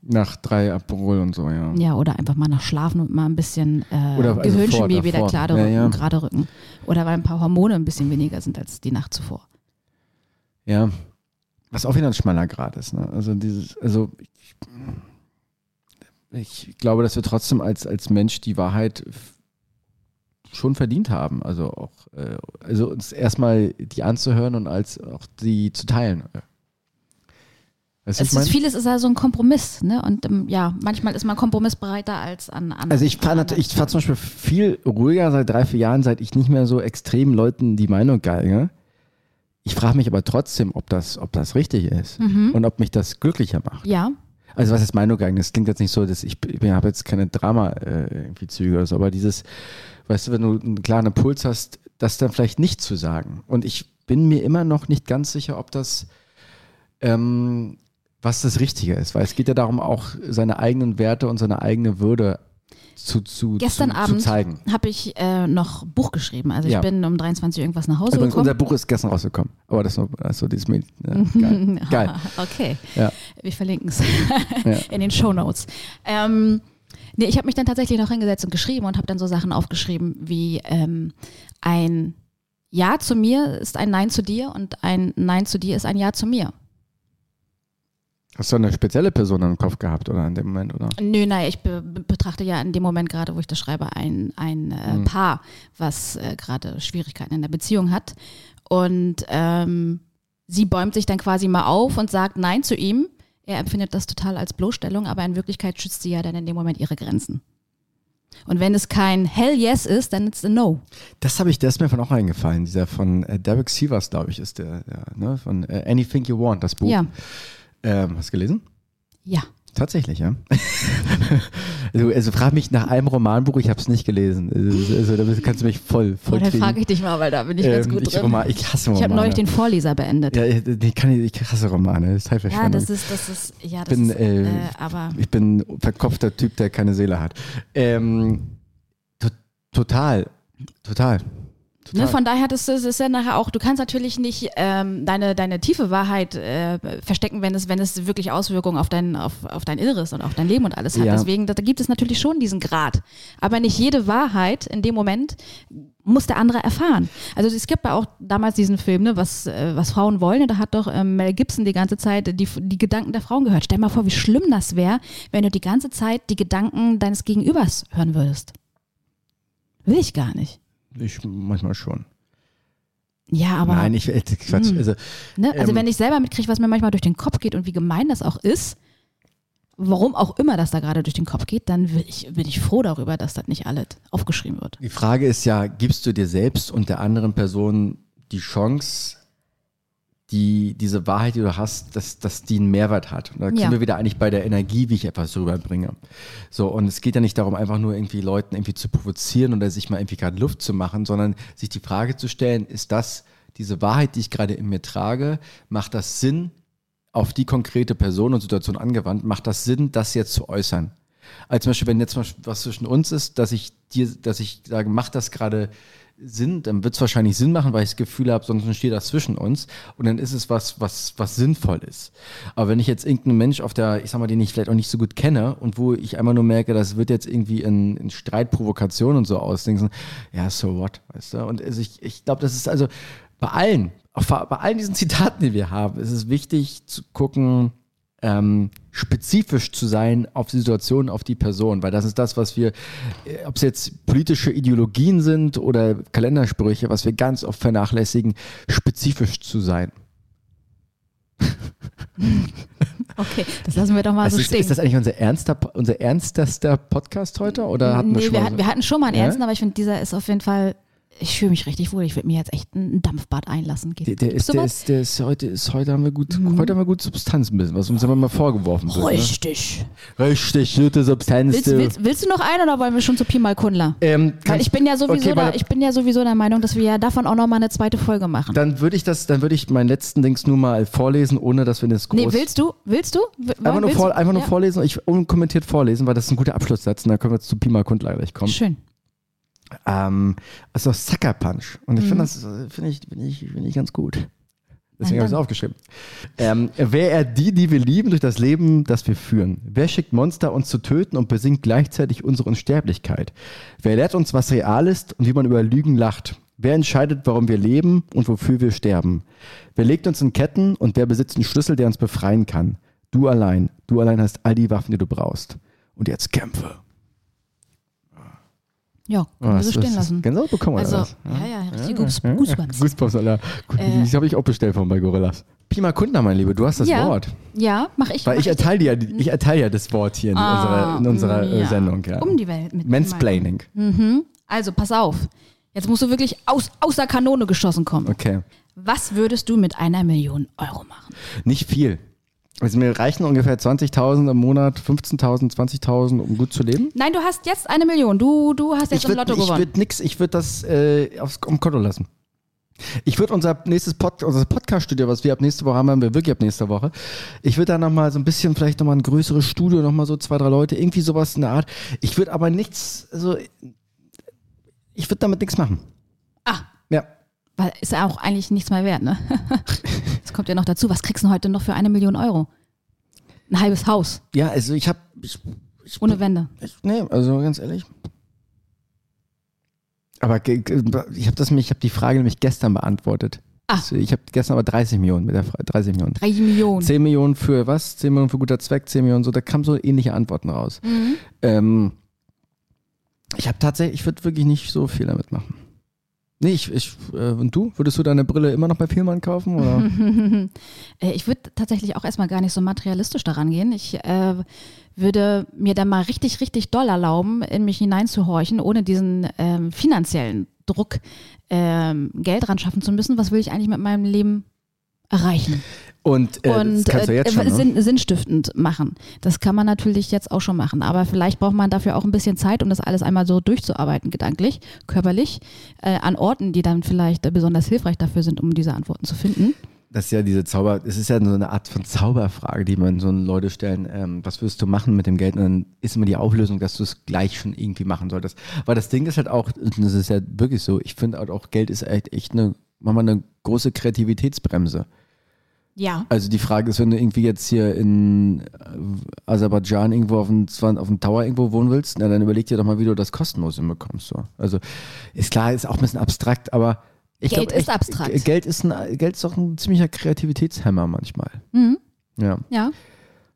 Nach drei Aperol und so, ja. Ja, oder einfach mal nach Schlafen und mal ein bisschen äh, Oder also Gehirnchemie wieder gerade Ja, rücken, ja. gerade rücken. Oder weil ein paar Hormone ein bisschen weniger sind als die Nacht zuvor. Ja. Was auch wieder ein schmaler Grad ist. Ne? Also dieses, also ich, ich glaube, dass wir trotzdem als, als Mensch die Wahrheit schon verdient haben. Also auch, äh, also uns erstmal die anzuhören und als auch die zu teilen. Weißt Es ist, vieles ist ja so ein Kompromiss, ne? Und ähm, ja, manchmal ist man kompromissbereiter als an anderen. Also ich fahre ich fahr zum Beispiel viel ruhiger seit drei, vier Jahren, seit ich nicht mehr so extrem Leuten die Meinung geige. Ich frage mich aber trotzdem, ob das, ob das richtig ist Mhm. und ob mich das glücklicher macht. Ja, Also was ist Meinung geigen? Das klingt jetzt nicht so, dass ich, ich habe jetzt keine Drama äh, irgendwie Züge oder so, aber dieses, weißt du, wenn du einen klaren Impuls hast, das dann vielleicht nicht zu sagen. Und ich bin mir immer noch nicht ganz sicher, ob das ähm, was das Richtige ist, weil es geht ja darum, auch seine eigenen Werte und seine eigene Würde zu, zu, gestern zu, Abend habe ich äh, noch Buch geschrieben. Also ich Ja. bin um 23 Uhr irgendwas nach Hause Übrigens, unser gekommen. Buch ist gestern rausgekommen. Aber das ist also dieses Mädchen. Ja, geil. geil. okay, Ja. wir verlinken es in den Show Notes. Ähm, nee, ich habe mich dann tatsächlich noch hingesetzt und geschrieben und habe dann so Sachen aufgeschrieben wie ähm, ein Ja zu mir ist ein Nein zu dir und ein Nein zu dir ist ein Ja zu mir. Hast du eine spezielle Person im Kopf gehabt oder in dem Moment, oder? Nö, nein, ich be be- betrachte ja in dem Moment gerade, wo ich das schreibe, ein, ein äh, Paar, was äh, gerade Schwierigkeiten in der Beziehung hat. Und ähm, sie bäumt sich dann quasi mal auf und sagt Nein zu ihm. Er empfindet das total als Bloßstellung, aber in Wirklichkeit schützt sie ja dann in dem Moment ihre Grenzen. Und wenn es kein Hell Yes ist, dann ist es a No. Das habe ich, der ist mir von auch eingefallen. Dieser von äh, Derek Sievers, glaube ich, ist der, der ne? von äh, Anything You Want, das Buch. Ja, Ähm, hast du gelesen? ja. Tatsächlich, ja. also, also frag mich nach einem Romanbuch, ich habe es nicht gelesen. Also, also da kannst du mich voll, voll Oh, dann frage ich dich mal, weil da bin ich ganz Ähm, gut ich, drin. Roman, ich hasse Romane. ich habe neulich den Vorleser beendet. ja, ich, ich, kann, ich hasse Romane, das ist Ja, Zeitverschwendung. das ist, das ist, ja, das bin, ist, äh, äh, aber ich bin ein verkopfter Typ, der keine Seele hat. Ähm, to total, total. Ne, von daher, das, das ist ja nachher auch, du kannst natürlich nicht ähm, deine, deine tiefe Wahrheit äh, verstecken, wenn es, wenn es wirklich Auswirkungen auf dein, auf, auf dein Inneres und auf dein Leben und alles hat. Ja. Deswegen, da, da gibt es natürlich schon diesen Grad. Aber nicht jede Wahrheit in dem Moment muss der andere erfahren. Also es gibt ja auch damals diesen Film, ne, was, äh, was Frauen wollen, da hat doch ähm, Mel Gibson die ganze Zeit die, die Gedanken der Frauen gehört. Stell mal vor, wie schlimm das wäre, wenn du die ganze Zeit die Gedanken deines Gegenübers hören würdest. Will ich gar nicht. Ich manchmal schon. Ja, aber. Nein, ich, äh, Quatsch. Hm. Also, Ne? Also Ähm, wenn ich selber mitkriege, was mir manchmal durch den Kopf geht und wie gemein das auch ist, warum auch immer das da gerade durch den Kopf geht, dann ich, bin ich froh darüber, dass das nicht alles aufgeschrieben wird. Die Frage ist ja, gibst du dir selbst und der anderen Person die Chance, die, diese Wahrheit, die du hast, dass, dass die einen Mehrwert hat. Und da sind Ja. wir wieder eigentlich bei der Energie, wie ich etwas rüberbringe. So, und es geht ja nicht darum, einfach nur irgendwie Leuten irgendwie zu provozieren oder sich mal irgendwie gerade Luft zu machen, sondern sich die Frage zu stellen, ist das diese Wahrheit, die ich gerade in mir trage, macht das Sinn auf die konkrete Person und Situation angewandt, macht das Sinn, das jetzt zu äußern? Als zum Beispiel, wenn jetzt Beispiel was zwischen uns ist, dass ich dir, dass ich sage, macht das gerade Sinn, dann wird es wahrscheinlich Sinn machen, weil ich das Gefühl habe, sonst steht das zwischen uns und dann ist es was, was, was sinnvoll ist. Aber wenn ich jetzt irgendeinen Mensch auf der, ich sag mal, den ich vielleicht auch nicht so gut kenne und wo ich einmal nur merke, das wird jetzt irgendwie in, in Streit, Provokation und so ausdenken, ja, so what, weißt du? Und also ich, ich glaube, das ist also bei allen, bei allen diesen Zitaten, die wir haben, ist es wichtig zu gucken, ähm, spezifisch zu sein auf die Situation, auf die Person, weil das ist das, was wir, äh, ob es jetzt politische Ideologien sind oder Kalendersprüche, was wir ganz oft vernachlässigen, spezifisch zu sein. Okay, das lassen wir doch mal Also so ist, stehen. ist das eigentlich unser, ernster, unser ernstester Podcast heute? Oder hatten wir nee, schon wir, hatten, wir hatten schon mal einen Ja? ernsten, aber ich finde, dieser ist auf jeden Fall. Ich fühle mich richtig wohl. Ich würde mir jetzt echt ein Dampfbad einlassen. Geht, Der, ist, der, ist, der ist heute, ist heute haben wir gut, heute haben wir gut Substanz ein bisschen, was uns immer mal vorgeworfen wird. Richtig. Ne? Richtig, gute Substanz. Willst, du. willst, willst du noch einen oder wollen wir schon zu Pi mal Kundler? Ähm, Weil ich bin ja sowieso okay, da, ich bin ja sowieso der Meinung, dass wir ja davon auch noch mal eine zweite Folge machen. Dann würde ich das, dann würde ich meinen letzten Dings nur mal vorlesen, ohne dass wir das groß. nee, willst du? Willst du? W- einfach nur, vor, einfach nur Ja. vorlesen, ich unkommentiert vorlesen, weil das ist ein guter Abschlusssatz und dann können wir jetzt zu Pima Kundler gleich kommen. Schön. Ähm, also Sucker Punch. Und ich Mhm. finde das äh, finde ich, finde ich, finde ich ganz gut. Deswegen habe ich es aufgeschrieben. Ähm, wer er die, die wir lieben, durch das Leben, das wir führen? Wer schickt Monster, uns zu töten und besingt gleichzeitig unsere Unsterblichkeit? Wer lehrt uns, was real ist und wie man über Lügen lacht? Wer entscheidet, warum wir leben und wofür wir sterben? Wer legt uns in Ketten und wer besitzt einen Schlüssel, der uns befreien kann? Du allein. Du allein hast all die Waffen, die du brauchst. Und jetzt kämpfe. Ja, können wir so stehen lassen. Gänsehaut bekommen Also, oder was? ja, ja, richtig Goose- Goosebumps. Goosebumps, Alter. Äh. Das habe ich auch bestellt von bei Gorillas. Pima Kundner, mein Lieber, du hast das Ja. Wort. Ja, mach ich. Weil mach ich erteile dir, ja- ich erteile ja das Wort hier in Ah, unserer, in unserer äh, ja. Sendung. Ja. Um die Welt mit Mansplaining. Also, pass auf. Jetzt musst du wirklich aus, aus der Kanone geschossen kommen. Okay. Was würdest du mit einer Million Euro machen? Nicht viel. Also mir reichen ungefähr 20.000 im Monat, 15.000, 20.000, um gut zu leben. Nein, du hast jetzt eine Million. Du, du hast jetzt ich im würde Lotto gewonnen. würd nix, ich würde das äh, aufs um Konto lassen. Ich würde unser nächstes Pod, unser Podcast-Studio, was wir ab nächste Woche haben, haben wir wirklich ab nächster Woche. Ich würde da nochmal so ein bisschen, vielleicht nochmal ein größeres Studio, nochmal so zwei, drei Leute, irgendwie sowas in der Art. Ich würde aber nichts, also ich würde damit nichts machen. Ah. Ja. Weil ist ja auch eigentlich nichts mehr wert, ne? Jetzt kommt ja noch dazu, was kriegst du heute noch für eine Million Euro? Ein halbes Haus, Ja, also ich habe, ohne Wände. ich, nee, also ganz ehrlich. Aber ich habe das, mich- ich habe die Frage nämlich gestern beantwortet. Ah. Ich habe gestern aber 30 Millionen mit der Frage, 30 Millionen. Drei Millionen. 10 Millionen für was? 10 Millionen für guter Zweck, 10 Millionen so, da kamen so ähnliche Antworten raus. Mhm. Ähm, ich habe tatsächlich, ich würde wirklich nicht so viel damit machen. Nee, ich, ich äh, und du? Würdest du deine Brille immer noch bei Vielmann kaufen? Oder? Äh, Ich würde tatsächlich auch erstmal gar nicht so materialistisch daran gehen. Ich äh, würde mir dann mal richtig, richtig doll erlauben, in mich hineinzuhorchen, ohne diesen ähm, finanziellen Druck ähm, Geld ran schaffen zu müssen. Was will ich eigentlich mit meinem Leben erreichen? Und, äh, und das äh, schon, ne? sinn, sinnstiftend machen. Das kann man natürlich jetzt auch schon machen. Aber vielleicht braucht man dafür auch ein bisschen Zeit, um das alles einmal so durchzuarbeiten, gedanklich, körperlich, äh, an Orten, die dann vielleicht äh, besonders hilfreich dafür sind, um diese Antworten zu finden. Das ist ja diese Zauber, es ist ja so eine Art von Zauberfrage, die man so Leute stellen, ähm, was wirst du machen mit dem Geld? Und dann ist immer die Auflösung, dass du es gleich schon irgendwie machen solltest. Weil das Ding ist halt auch, das ist ja wirklich so, ich finde halt auch, Geld ist echt, echt eine, manchmal eine große Kreativitätsbremse. Ja. Also die Frage ist, wenn du irgendwie jetzt hier in äh, Aserbaidschan irgendwo auf dem, auf dem Tower irgendwo wohnen willst, na, dann überleg dir doch mal, wie du das kostenlos hinbekommst. So. Also ist klar, ist auch ein bisschen abstrakt, aber ich Geld glaub, ist abstrakt. G- Geld ist, ein, Geld ist doch ein ziemlicher Kreativitätshemmer manchmal. Mhm. Ja. Ja.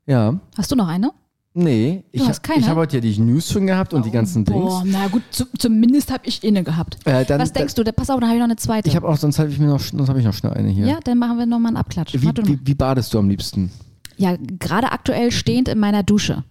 Ja. Hast du noch eine? Nee, ich, hab- keine? ich habe heute ja die News schon gehabt und die ganzen Dings. Boah, na gut, zu, zumindest habe ich inne gehabt. Äh, dann, Was denkst du? Da, pass auf, dann habe ich noch eine zweite. Ich habe auch, sonst habe ich mir noch, sonst habe ich noch schnell eine hier. ja, dann machen wir nochmal einen Abklatsch. Wie, wie, wie badest du am liebsten? Ja, gerade aktuell stehend in meiner Dusche.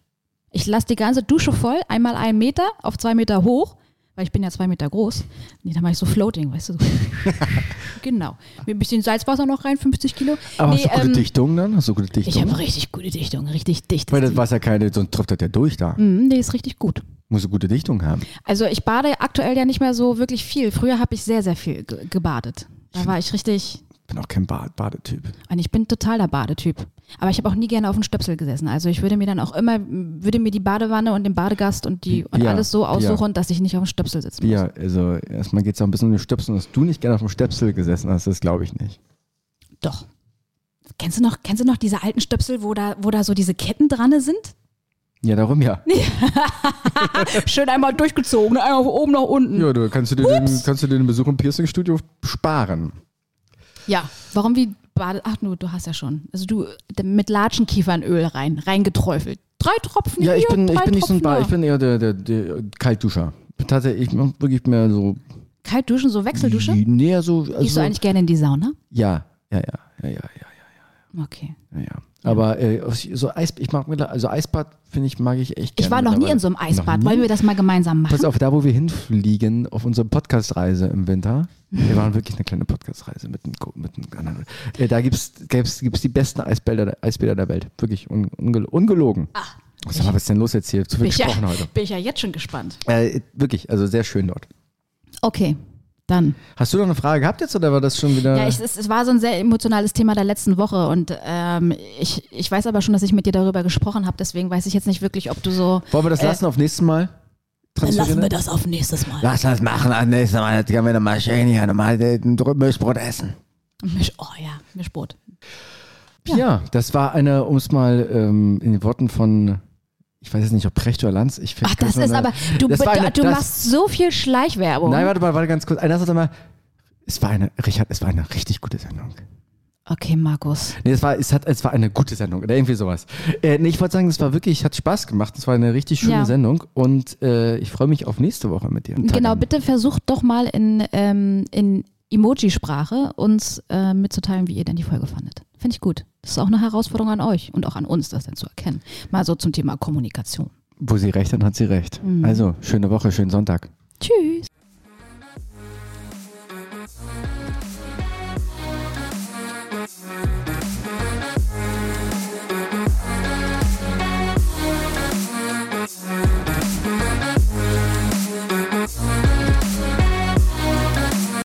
Ich lasse die ganze Dusche voll, einmal einen Meter auf zwei Meter hoch, weil ich bin ja zwei Meter groß. Nee, dann mache ich so Floating, weißt du. Genau. Mit ein bisschen Salzwasser noch rein, 50 Kilo. Aber nee, hast du gute ähm, Dichtung dann? Hast du gute Dichtung? Ich habe richtig gute Dichtung, richtig dicht. Weil das Wasser keine, sonst trifft das ja durch da. Mhm, nee, ist richtig gut. Muss eine gute Dichtung haben. Also ich bade aktuell ja nicht mehr so wirklich viel. Früher habe ich sehr, sehr viel ge gebadet. Da war ich richtig, Bin auch kein Bad Badetyp. und ich bin total der Badetyp. Aber ich habe auch nie gerne auf dem Stöpsel gesessen. Also ich würde mir dann auch immer, würde mir die Badewanne und den Badegast und die und Ja, alles so ja. aussuchen, dass ich nicht auf dem Stöpsel sitzen muss. Ja, also erstmal geht es auch ein bisschen um den Stöpsel. Dass du nicht gerne auf dem Stöpsel gesessen hast, das glaube ich nicht. Doch. Kennst du noch, kennst du noch diese alten Stöpsel, wo da, wo da so diese Ketten dran sind? Ja, darum ja. Schön einmal durchgezogen, einmal von oben nach unten. Ja, du kannst du dir den, kannst du dir den Besuch im Piercing-Studio sparen. Ja, warum wie Bade. Ach du, du hast ja schon. Also du mit Latschenkiefernöl rein, reingeträufelt. Drei Tropfen Ja, ich hier, bin, ich bin nicht so ein Bad, ich bin eher der, der, der Kaltduscher. Tatsächlich, ich mach wirklich mehr so. Kalt duschen, so Wechseldusche? Näher so. Also, Gehst du eigentlich gerne in die Sauna? ja, ja, ja, ja, ja, ja, Okay. ja, ja. Aber äh, so Eis, ich mag also Eisbad finde ich mag ich echt gerne. Ich war noch nie in so einem Eisbad. Wollen wir das mal gemeinsam machen? Pass auf, da wo wir hinfliegen, auf unsere Podcast-Reise im Winter, wir waren wirklich eine kleine Podcast-Reise mit einem, mit einem anderen. Äh, da gibt es gibt's, gibt's die besten Eisbäder, Eisbäder der Welt. Wirklich un, ungel, ungelogen. Sag mal, was ist denn los jetzt hier? Zu viel ich, ja, gesprochen heute. bin ich ja jetzt schon gespannt. Äh, wirklich, also sehr schön dort. Okay, dann. Hast du noch eine Frage gehabt jetzt oder war das schon wieder? Ja, ich, es, es war so ein sehr emotionales Thema der letzten Woche und ähm, ich, ich weiß aber schon, dass ich mit dir darüber gesprochen habe, deswegen weiß ich jetzt nicht wirklich, ob du so. Wollen wir das äh, lassen auf nächstes Mal? Dann lassen wir das auf nächstes Mal. Lass das machen, am nächsten Mal. Jetzt können wir dann mal schön hier nochmal Mischbrot essen. Misch, oh ja, Mischbrot. Ja. das war eine, um es mal ähm, in den Worten von, ich weiß jetzt nicht, ob Precht oder Lanz. Ich Ach, das ist aber. Du, war eine- du das- machst so viel Schleichwerbung. Nein, warte mal, warte ganz kurz. Einer sagt mal, es war eine, Richard, es war eine richtig gute Sendung. Okay, Markus. Nee, es war, es, hat, es war eine gute Sendung oder irgendwie sowas. Äh, nee, ich wollte sagen, es war wirklich, hat Spaß gemacht. Es war eine richtig schöne Ja. Sendung und äh, ich freue mich auf nächste Woche mit dir. Genau, bitte versucht doch mal in, ähm, in Emoji-Sprache uns äh, mitzuteilen, wie ihr denn die Folge fandet. Finde ich gut. Das ist auch eine Herausforderung an euch und auch an uns, das dann zu erkennen. Mal so zum Thema Kommunikation. Wo sie recht hat, hat sie recht. Also, schöne Woche, schönen Sonntag. Tschüss.